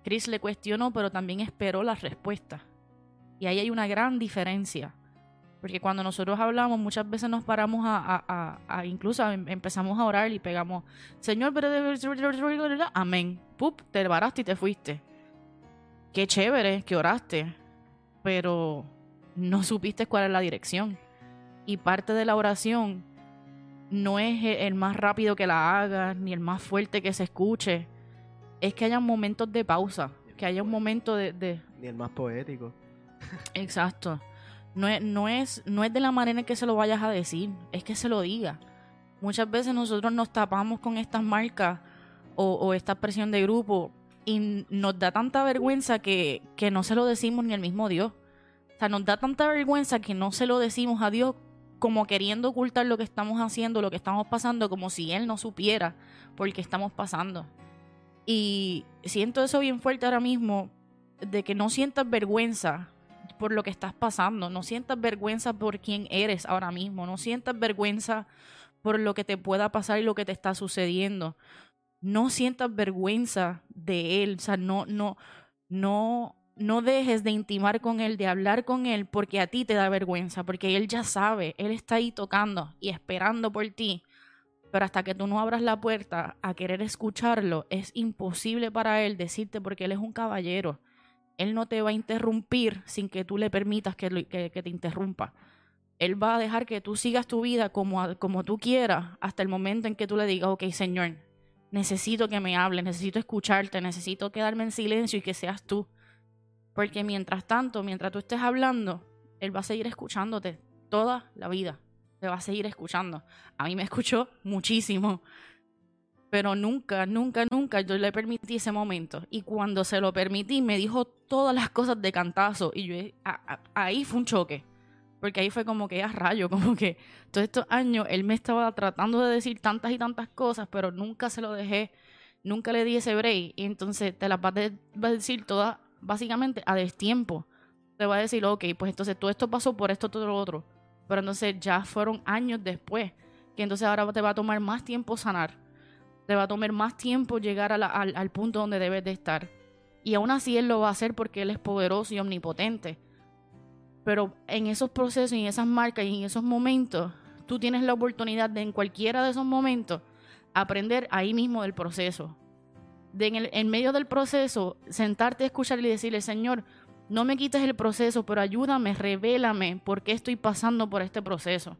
Chris le cuestionó, pero también esperó la respuesta. Y ahí hay una gran diferencia. Porque cuando nosotros hablamos, muchas veces nos paramos a, a, incluso em, empezamos a orar y pegamos, Señor, amén. Pup, te varaste y te fuiste. Qué chévere que oraste, pero no supiste cuál es la dirección. Y parte de la oración no es el más rápido que la hagas, ni el más fuerte que se escuche. Es que haya momentos de pausa, que haya un momento de... Ni el más poético. Exacto. No es, no, es, no es de la manera en que se lo vayas a decir, es que se lo diga. Muchas veces nosotros nos tapamos con estas marcas o, esta presión de grupo y nos da tanta vergüenza que, que no se lo decimos ni al mismo Dios. O sea, nos da tanta vergüenza que no se lo decimos a Dios como queriendo ocultar lo que estamos haciendo, lo que estamos pasando, como si él no supiera por qué estamos pasando. Y siento eso bien fuerte ahora mismo, de que no sientas vergüenza por lo que estás pasando, no sientas vergüenza por quién eres ahora mismo, no sientas vergüenza por lo que te pueda pasar y lo que te está sucediendo. No sientas vergüenza de él, o sea, no, no, no, no dejes de intimar con Él, de hablar con Él, porque a ti te da vergüenza, porque Él ya sabe, Él está ahí tocando y esperando por ti. Pero hasta que tú no abras la puerta a querer escucharlo, es imposible para Él decirte porque Él es un caballero. Él no te va a interrumpir sin que tú le permitas que, te interrumpa. Él va a dejar que tú sigas tu vida como, tú quieras hasta el momento en que tú le digas, ok, Señor, necesito que me hables, necesito escucharte, necesito quedarme en silencio y que seas tú. Porque mientras tanto, mientras tú estés hablando, Él va a seguir escuchándote toda la vida. Te va a seguir escuchando. A mí me escuchó muchísimo. Pero nunca, nunca, nunca yo le permití ese momento. Y cuando se lo permití, me dijo todas las cosas de cantazo. Y yo, ahí fue un choque. Porque ahí fue como que a rayo, como que todos estos años él me estaba tratando de decir tantas y tantas cosas, pero nunca se lo dejé, nunca le di ese break. Y entonces te las va a, decir todas, básicamente, a destiempo. Te va a decir, ok, pues entonces todo esto pasó por esto, todo lo otro. Pero entonces ya fueron años después, que entonces ahora te va a tomar más tiempo sanar te va a tomar más tiempo llegar al, punto donde debes de estar. Y aún así Él lo va a hacer porque Él es poderoso y omnipotente. Pero en esos procesos y en esas marcas y en esos momentos, tú tienes la oportunidad de en cualquiera de esos momentos aprender ahí mismo del proceso. En, el, en medio del proceso, sentarte a escuchar y decirle, Señor, no me quites el proceso, pero ayúdame, revélame por qué estoy pasando por este proceso.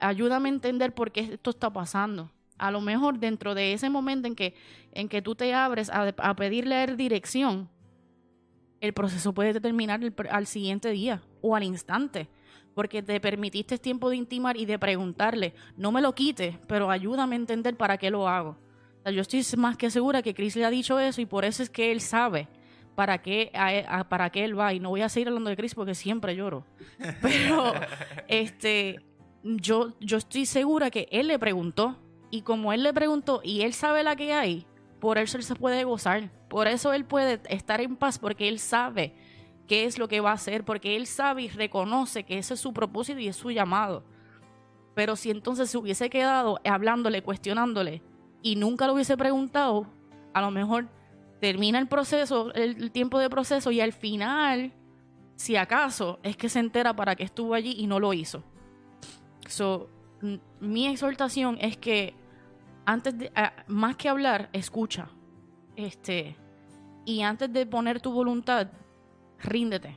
Ayúdame a entender por qué esto está pasando a lo mejor dentro de ese momento en que, en que tú te abres a, a pedirle dirección, el proceso puede terminar al siguiente día o al instante, porque te permitiste tiempo de intimar y de preguntarle, no me lo quites, pero ayúdame a entender para qué lo hago. yo estoy más que segura que Chris le ha dicho eso y por eso es que él sabe para qué, para qué él va. Y no voy a seguir hablando de Chris porque siempre lloro. Pero este, yo, yo estoy segura que él le preguntó y como él le preguntó y él sabe la que hay, por eso él se puede gozar. Por eso él puede estar en paz porque él sabe qué es lo que va a hacer, porque él sabe y reconoce que ese es su propósito y es su llamado. Pero si entonces se hubiese quedado hablándole, cuestionándole y nunca lo hubiese preguntado, a lo mejor termina el proceso, el, tiempo de proceso y al final, si acaso, es que se entera para que estuvo allí y no lo hizo. So, mi exhortación es que antes de, ah, más que hablar, escucha. Este, y antes de poner tu voluntad, ríndete.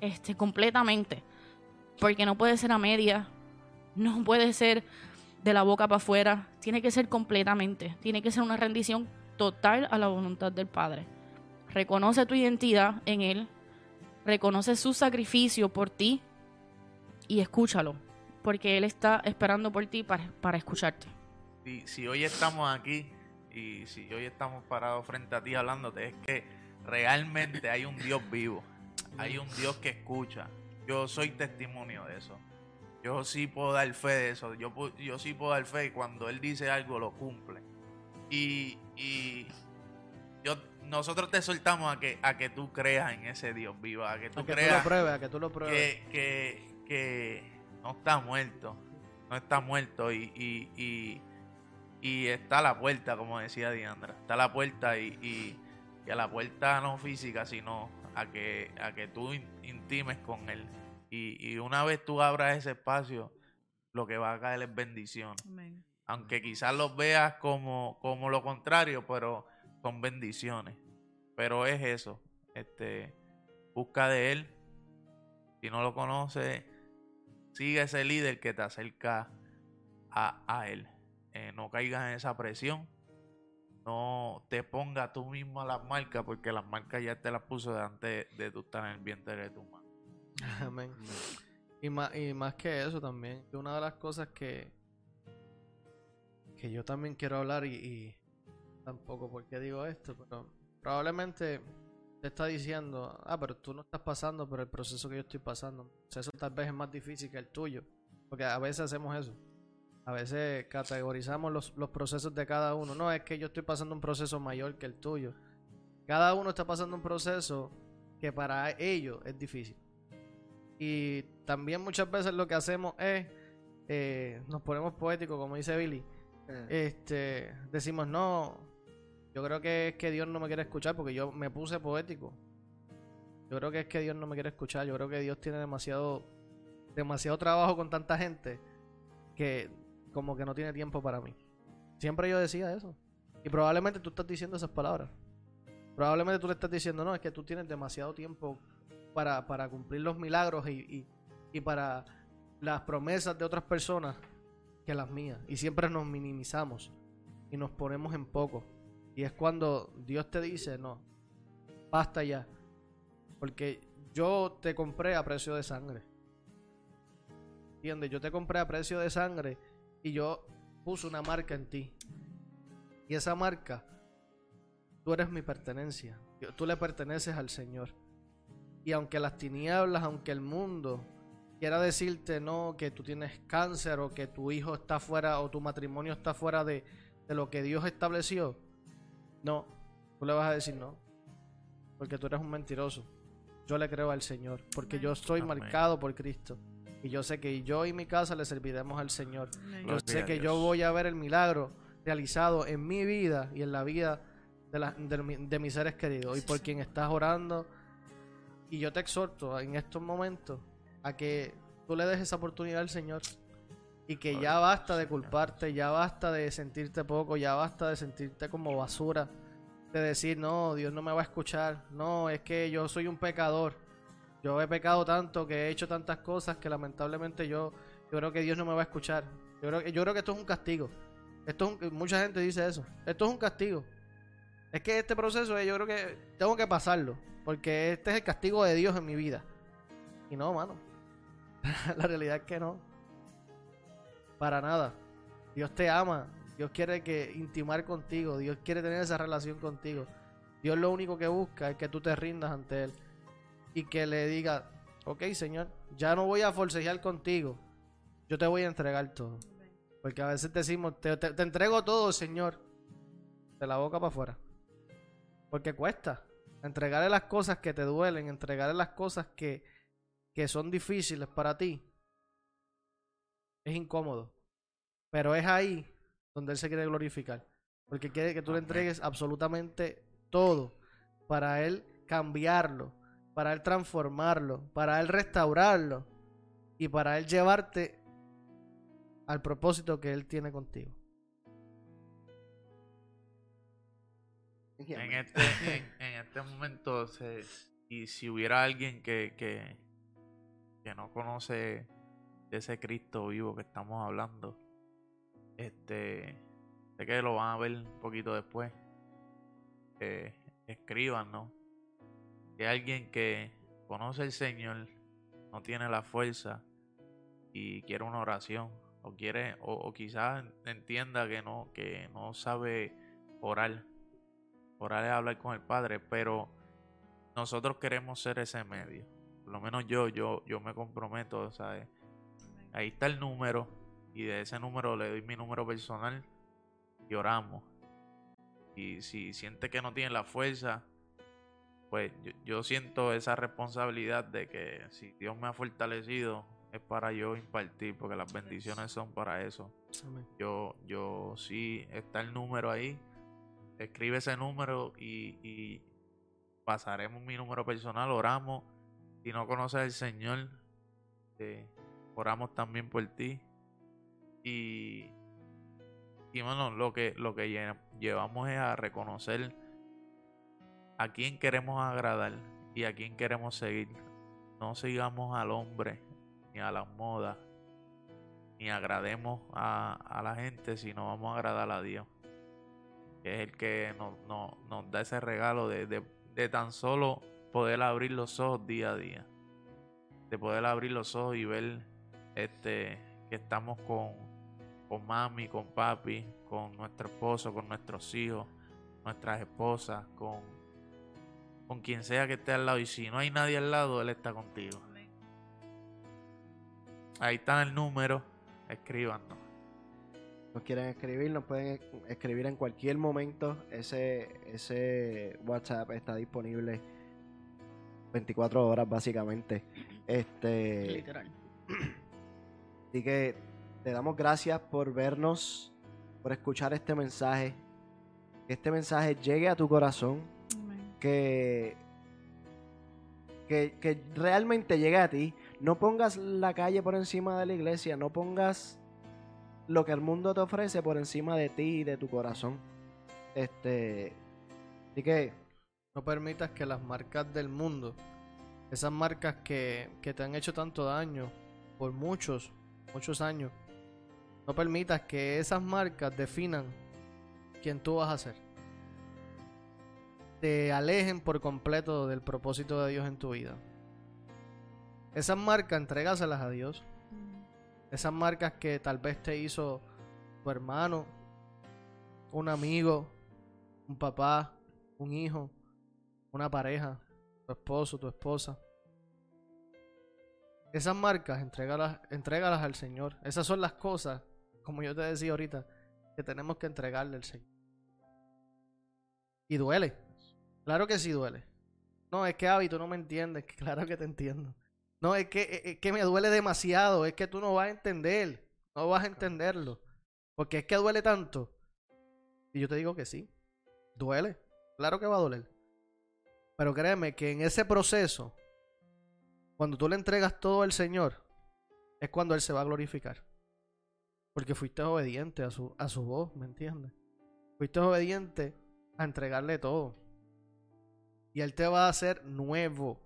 Este, completamente. Porque no puede ser a media, no puede ser de la boca para afuera, tiene que ser completamente, tiene que ser una rendición total a la voluntad del Padre. Reconoce tu identidad en Él, reconoce su sacrificio por ti y escúchalo, porque Él está esperando por ti para, para escucharte si, hoy estamos aquí y si hoy estamos parados frente a ti hablándote, es que realmente hay un Dios vivo, hay un Dios que escucha. Yo soy testimonio de eso. Yo sí puedo dar fe de eso. Yo, yo sí puedo dar fe y cuando Él dice algo lo cumple. Y, yo, nosotros te soltamos a que, a que tú creas en ese Dios vivo, a que tú creas lo pruebes, a que tú lo pruebes. Que, que, no está muerto, no está muerto y y está a la puerta, como decía Diandra. Está a la puerta y, y, a la puerta no física, sino a que, a que tú intimes con Él. Y, una vez tú abras ese espacio, lo que va a caer es bendición. Aunque quizás los veas como, como lo contrario, pero son bendiciones. Pero es eso. Este, busca de Él. Si no lo conoces, sigue ese líder que te acerca a, a Él. Eh, no caigas en esa presión. No te pongas tú mismo a las marcas, porque las marcas ya te las puso delante de tú estar en el vientre de tu mano. Amén. Y más, y más que eso también, una de las cosas que, que yo también quiero hablar y, y tampoco porque digo esto, pero probablemente te está diciendo, ah, pero tú no estás pasando por el proceso que yo estoy pasando. O sea, eso tal vez es más difícil que el tuyo, porque a veces hacemos eso a veces categorizamos los, procesos de cada uno. No, es que yo estoy pasando un proceso mayor que el tuyo. Cada uno está pasando un proceso que para ellos es difícil. Y también muchas veces lo que hacemos es, eh, nos ponemos poéticos, como dice Billy. Eh. Este, decimos, no, yo creo que es que Dios no me quiere escuchar porque yo me puse poético. Yo creo que es que Dios no me quiere escuchar. Yo creo que Dios tiene demasiado, demasiado trabajo con tanta gente que como que no tiene tiempo para mí. Siempre yo decía eso. Y probablemente tú estás diciendo esas palabras. Probablemente tú le estás diciendo, no, es que tú tienes demasiado tiempo para, para cumplir los milagros y, y, para las promesas de otras personas que las mías. Y siempre nos minimizamos y nos ponemos en poco. Y es cuando Dios te dice, no, basta ya. Porque yo te compré a precio de sangre. ¿Entiendes? Yo te compré a precio de sangre y yo puse una marca en ti. Y esa marca, tú eres mi pertenencia. Tú le perteneces al Señor. Y aunque las tinieblas, aunque el mundo quiera decirte no, que tú tienes cáncer o que tu hijo está fuera o tu matrimonio está fuera de, de lo que Dios estableció, no, tú le vas a decir no. Porque tú eres un mentiroso. Yo le creo al Señor. Porque yo estoy marcado por Cristo. Y yo sé que yo y mi casa le serviremos al Señor. Yo sé que yo voy a ver el milagro realizado en mi vida y en la vida de, de, mis seres queridos. Y por quien estás orando. Y yo te exhorto en estos momentos a que tú le des esa oportunidad al Señor. Y que ya basta de culparte, ya basta de sentirte poco, ya basta de sentirte como basura. De decir, no, Dios no me va a escuchar. No, es que yo soy un pecador. Yo he pecado tanto, que he hecho tantas cosas que lamentablemente yo, yo creo que Dios no me va a escuchar. Yo creo, yo creo que esto es un castigo. Esto mucha gente dice eso. Esto es un castigo. Es que este proceso yo creo que tengo que pasarlo. Porque este es el castigo de Dios en mi vida. Y no, mano. la realidad es que no. Para nada. Dios te ama. Dios quiere que intimar contigo. Dios quiere tener esa relación contigo. Dios lo único que busca es que tú te rindas ante Él. Y que le diga, ok Señor, ya no voy a forcejear contigo. Yo te voy a entregar todo. Porque a veces decimos, te, te entrego todo, Señor. De la boca para afuera. Porque cuesta. Entregarle las cosas que te duelen, entregarle las cosas que, que son difíciles para ti, es incómodo. Pero es ahí donde Él se quiere glorificar. Porque quiere que tú le entregues absolutamente todo para Él cambiarlo, para Él transformarlo, para Él restaurarlo y para Él llevarte al propósito que Él tiene contigo. En este, en, este momento, y si hubiera alguien que, que, que no conoce de ese Cristo vivo que estamos hablando, este, sé que lo van a ver un poquito después. Eh, escriban, ¿no? Que alguien que conoce al Señor, no tiene la fuerza y quiere una oración, o quiere, o, quizás entienda que no, que no sabe orar. Orar es hablar con el Padre, pero nosotros queremos ser ese medio por lo menos yo, yo, yo me comprometo, ¿sabes? Ahí está el número y de ese número le doy mi número personal y oramos. Y si siente que no tiene la fuerza, pues yo, siento esa responsabilidad de que si Dios me ha fortalecido es para yo impartir, porque las bendiciones son para eso. Yo, yo sí, está el número ahí, escribe ese número y, y pasaremos mi número personal, oramos si no conoces al Señor, eh, oramos también por ti. Y, y bueno, lo que, lo que llevamos es a reconocer a quién queremos agradar y a quién queremos seguir. No sigamos al hombre ni a las modas, ni agrademos a, la gente, sino vamos a agradar a Dios. Es el que nos, da ese regalo de, tan solo poder abrir los ojos día a día. De poder abrir los ojos y ver este que estamos con mami, con papi, con nuestro esposo, con nuestros hijos, nuestras esposas, con, con quien sea que esté al lado. Y si no hay nadie al lado, Él está contigo. Ahí está el número, escríbanos. Nos quieren escribir, nos pueden escribir en cualquier momento. Ese, ese WhatsApp está disponible 24 horas básicamente. Este, Literal. Así que te damos gracias por vernos, por escuchar este mensaje. Que este mensaje llegue a tu corazón. Que, que, que realmente llegue a ti. No pongas la calle por encima de la iglesia. No pongas lo que el mundo te ofrece por encima de ti y de tu corazón. Este. Así que no permitas que las marcas del mundo, esas marcas que, te han hecho tanto daño por muchos, muchos años, no permitas que esas marcas definan quién tú vas a ser. Te alejen por completo del propósito de Dios en tu vida. Esas marcas, entrégaselas a Dios. Esas marcas que tal vez te hizo tu hermano, un amigo, un papá, un hijo, una pareja, tu esposo, tu esposa. Esas marcas, entrégalas, entrégalas al Señor. Esas son las cosas, como yo te decía ahorita, que tenemos que entregarle al Señor. Y duele. Claro que sí duele. No, es que Avi, tú no me entiendes. Claro que te entiendo. No, es que, es que me duele demasiado. Es que tú no vas a entender. No vas a entenderlo. Porque es que duele tanto. Y yo te digo que sí. Duele. Claro que va a doler. Pero créeme que en ese proceso, cuando tú le entregas todo al Señor, es cuando Él se va a glorificar. Porque fuiste obediente a su, a su voz, ¿me entiendes? Fuiste obediente a entregarle todo. Y Él te va a hacer nuevo.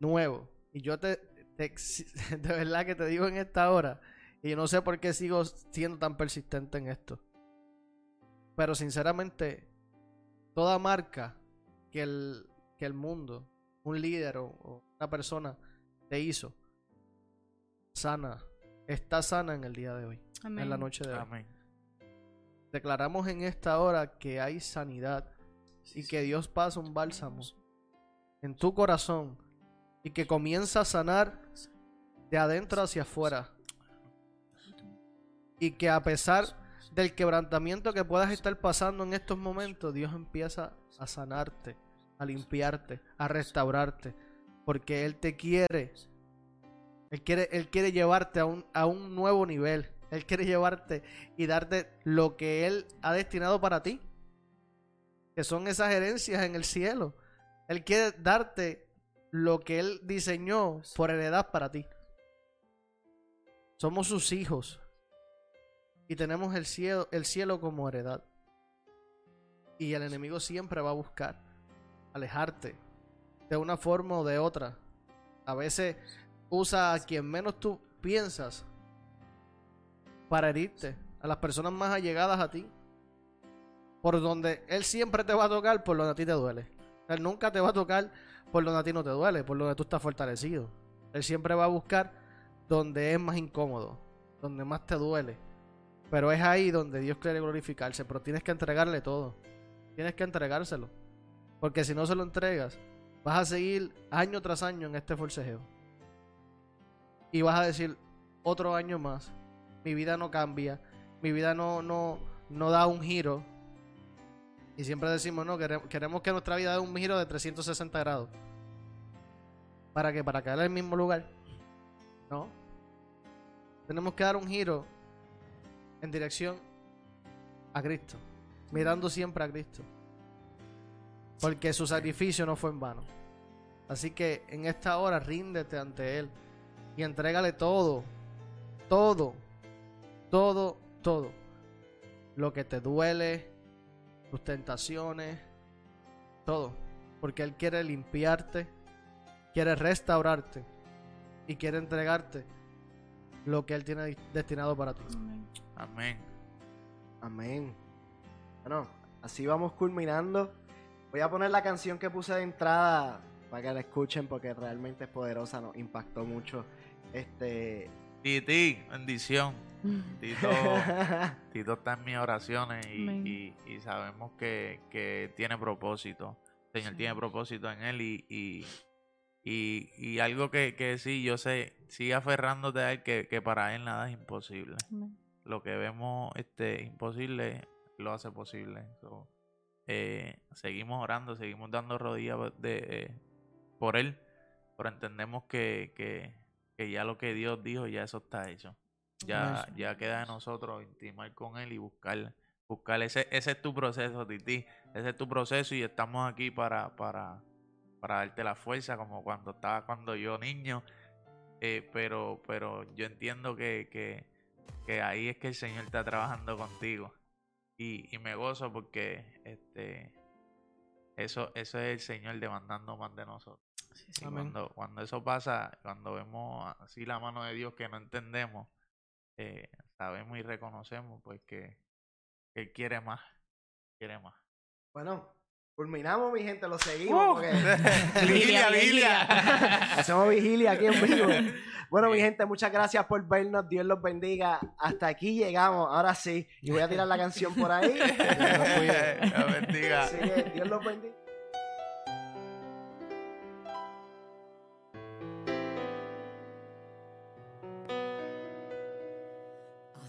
Nuevo. Y yo te, te de verdad que te digo en esta hora, y yo no sé por qué sigo siendo tan persistente en esto. Pero sinceramente, toda marca que el, que el mundo, un líder o, una persona te hizo, sana, está sana en el día de hoy, en la noche de hoy. Amén. Declaramos en esta hora que hay sanidad y que Dios pasa un bálsamo en tu corazón y que comienza a sanar de adentro hacia afuera. Y que a pesar del quebrantamiento que puedas estar pasando en estos momentos, Dios empieza a sanarte, a limpiarte, a restaurarte, porque Él te quiere. Él quiere, él quiere llevarte a un, a un nuevo nivel. Él quiere llevarte y darte lo que Él ha destinado para ti. Que son esas herencias en el cielo. Él quiere darte lo que Él diseñó por heredad para ti. Somos sus hijos y tenemos el cielo, el cielo como heredad. Y el enemigo siempre va a buscar alejarte de una forma o de otra. A veces usa a quien menos tú piensas para herirte, a las personas más allegadas a ti. Por donde él siempre te va a tocar por donde a ti te duele. Él nunca te va a tocar por donde a ti no te duele, por donde tú estás fortalecido. Él siempre va a buscar donde es más incómodo, donde más te duele, pero es ahí donde Dios quiere glorificarse. Pero tienes que entregarle todo. Tienes que entregárselo. Porque si no se lo entregas, vas a seguir año tras año en este forcejeo. Y vas a decir, otro año más. Mi vida no cambia. Mi vida no, no, no da un giro. Y siempre decimos, no, queremos, que nuestra vida dé un giro de 360 grados. ¿Para qué? ¿Para caer el mismo lugar? No. Tenemos que dar un giro en dirección a Cristo, mirando siempre a Cristo. Porque su sacrificio no fue en vano. Así que en esta hora ríndete ante Él y entrégale todo, todo, todo, todo. Lo que te duele, tus tentaciones, todo. Porque Él quiere limpiarte, quiere restaurarte y quiere entregarte lo que Él tiene destinado para ti. Amén. Amén. Bueno, así vamos culminando. Voy a poner la canción que puse de entrada para que la escuchen porque realmente es poderosa, nos impactó mucho. Este. Titi, bendición. Tito, Tito está en mis oraciones y, sabemos que, tiene propósito. El Señor tiene propósito en él y, y, algo que, que, sí, yo sé, sigue aferrándote a él que, que para él nada es imposible lo que vemos este imposible lo hace posible. Eh, seguimos orando, seguimos dando rodillas de, eh, por él, pero entendemos que, que, ya lo que Dios dijo, ya eso está hecho. Ya, ya queda de nosotros intimar con él y buscar, buscar ese, ese es tu proceso, Titi, ese es tu proceso y estamos aquí para, para, para darte la fuerza, como cuando estaba cuando yo niño, eh, pero, pero yo entiendo que, que que ahí es que el Señor está trabajando contigo. Y, me gozo porque este eso, eso es el Señor demandando más de nosotros. cuando, cuando eso pasa, cuando vemos así la mano de Dios que no entendemos, eh, sabemos y reconocemos pues que, Él quiere más, quiere más. Bueno, Culminamos, mi gente, lo seguimos. porque vigilia, vigilia. hacemos vigilia aquí en vivo. Bueno, mi gente, muchas gracias por vernos. Dios los bendiga. Hasta aquí llegamos. Ahora sí. Y voy a tirar la canción por ahí. Dios los cuide. Dios bendiga. Así que Dios los bendiga.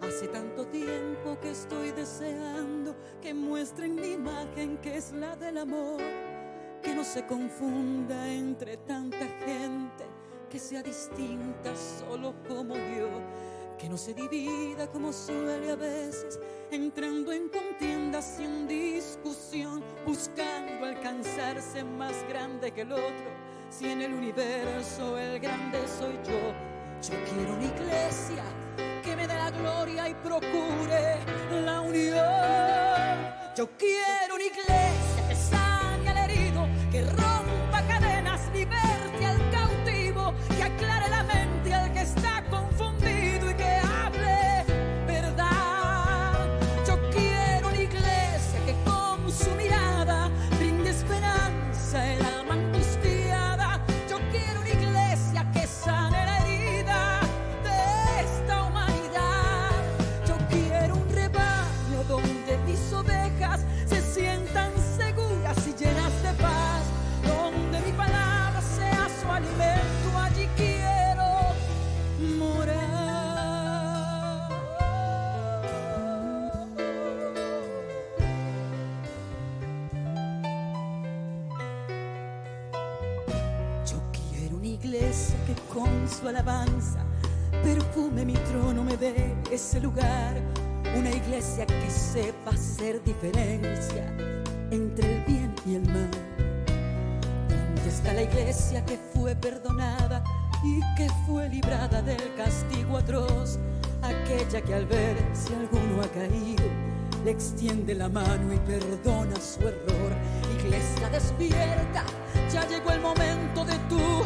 Hace tanto tiempo que estoy deseando que muestren mi imagen que es la del amor, que no se confunda entre tanta gente, que sea distinta solo como yo, que no se divida como suele a veces, entrando en contiendas y en discusión, buscando alcanzarse más grande que el otro, si en el universo el grande soy yo. Yo quiero una iglesia que me dé la gloria y procure la unión. Yo quiero una iglesia ese lugar. Una iglesia que sepa hacer diferencia entre el bien y el mal. ¿Dónde está la iglesia que fue perdonada y que fue librada del castigo atroz? Aquella que al ver si alguno ha caído, le extiende la mano y perdona su error. Iglesia despierta, ya llegó el momento de tu.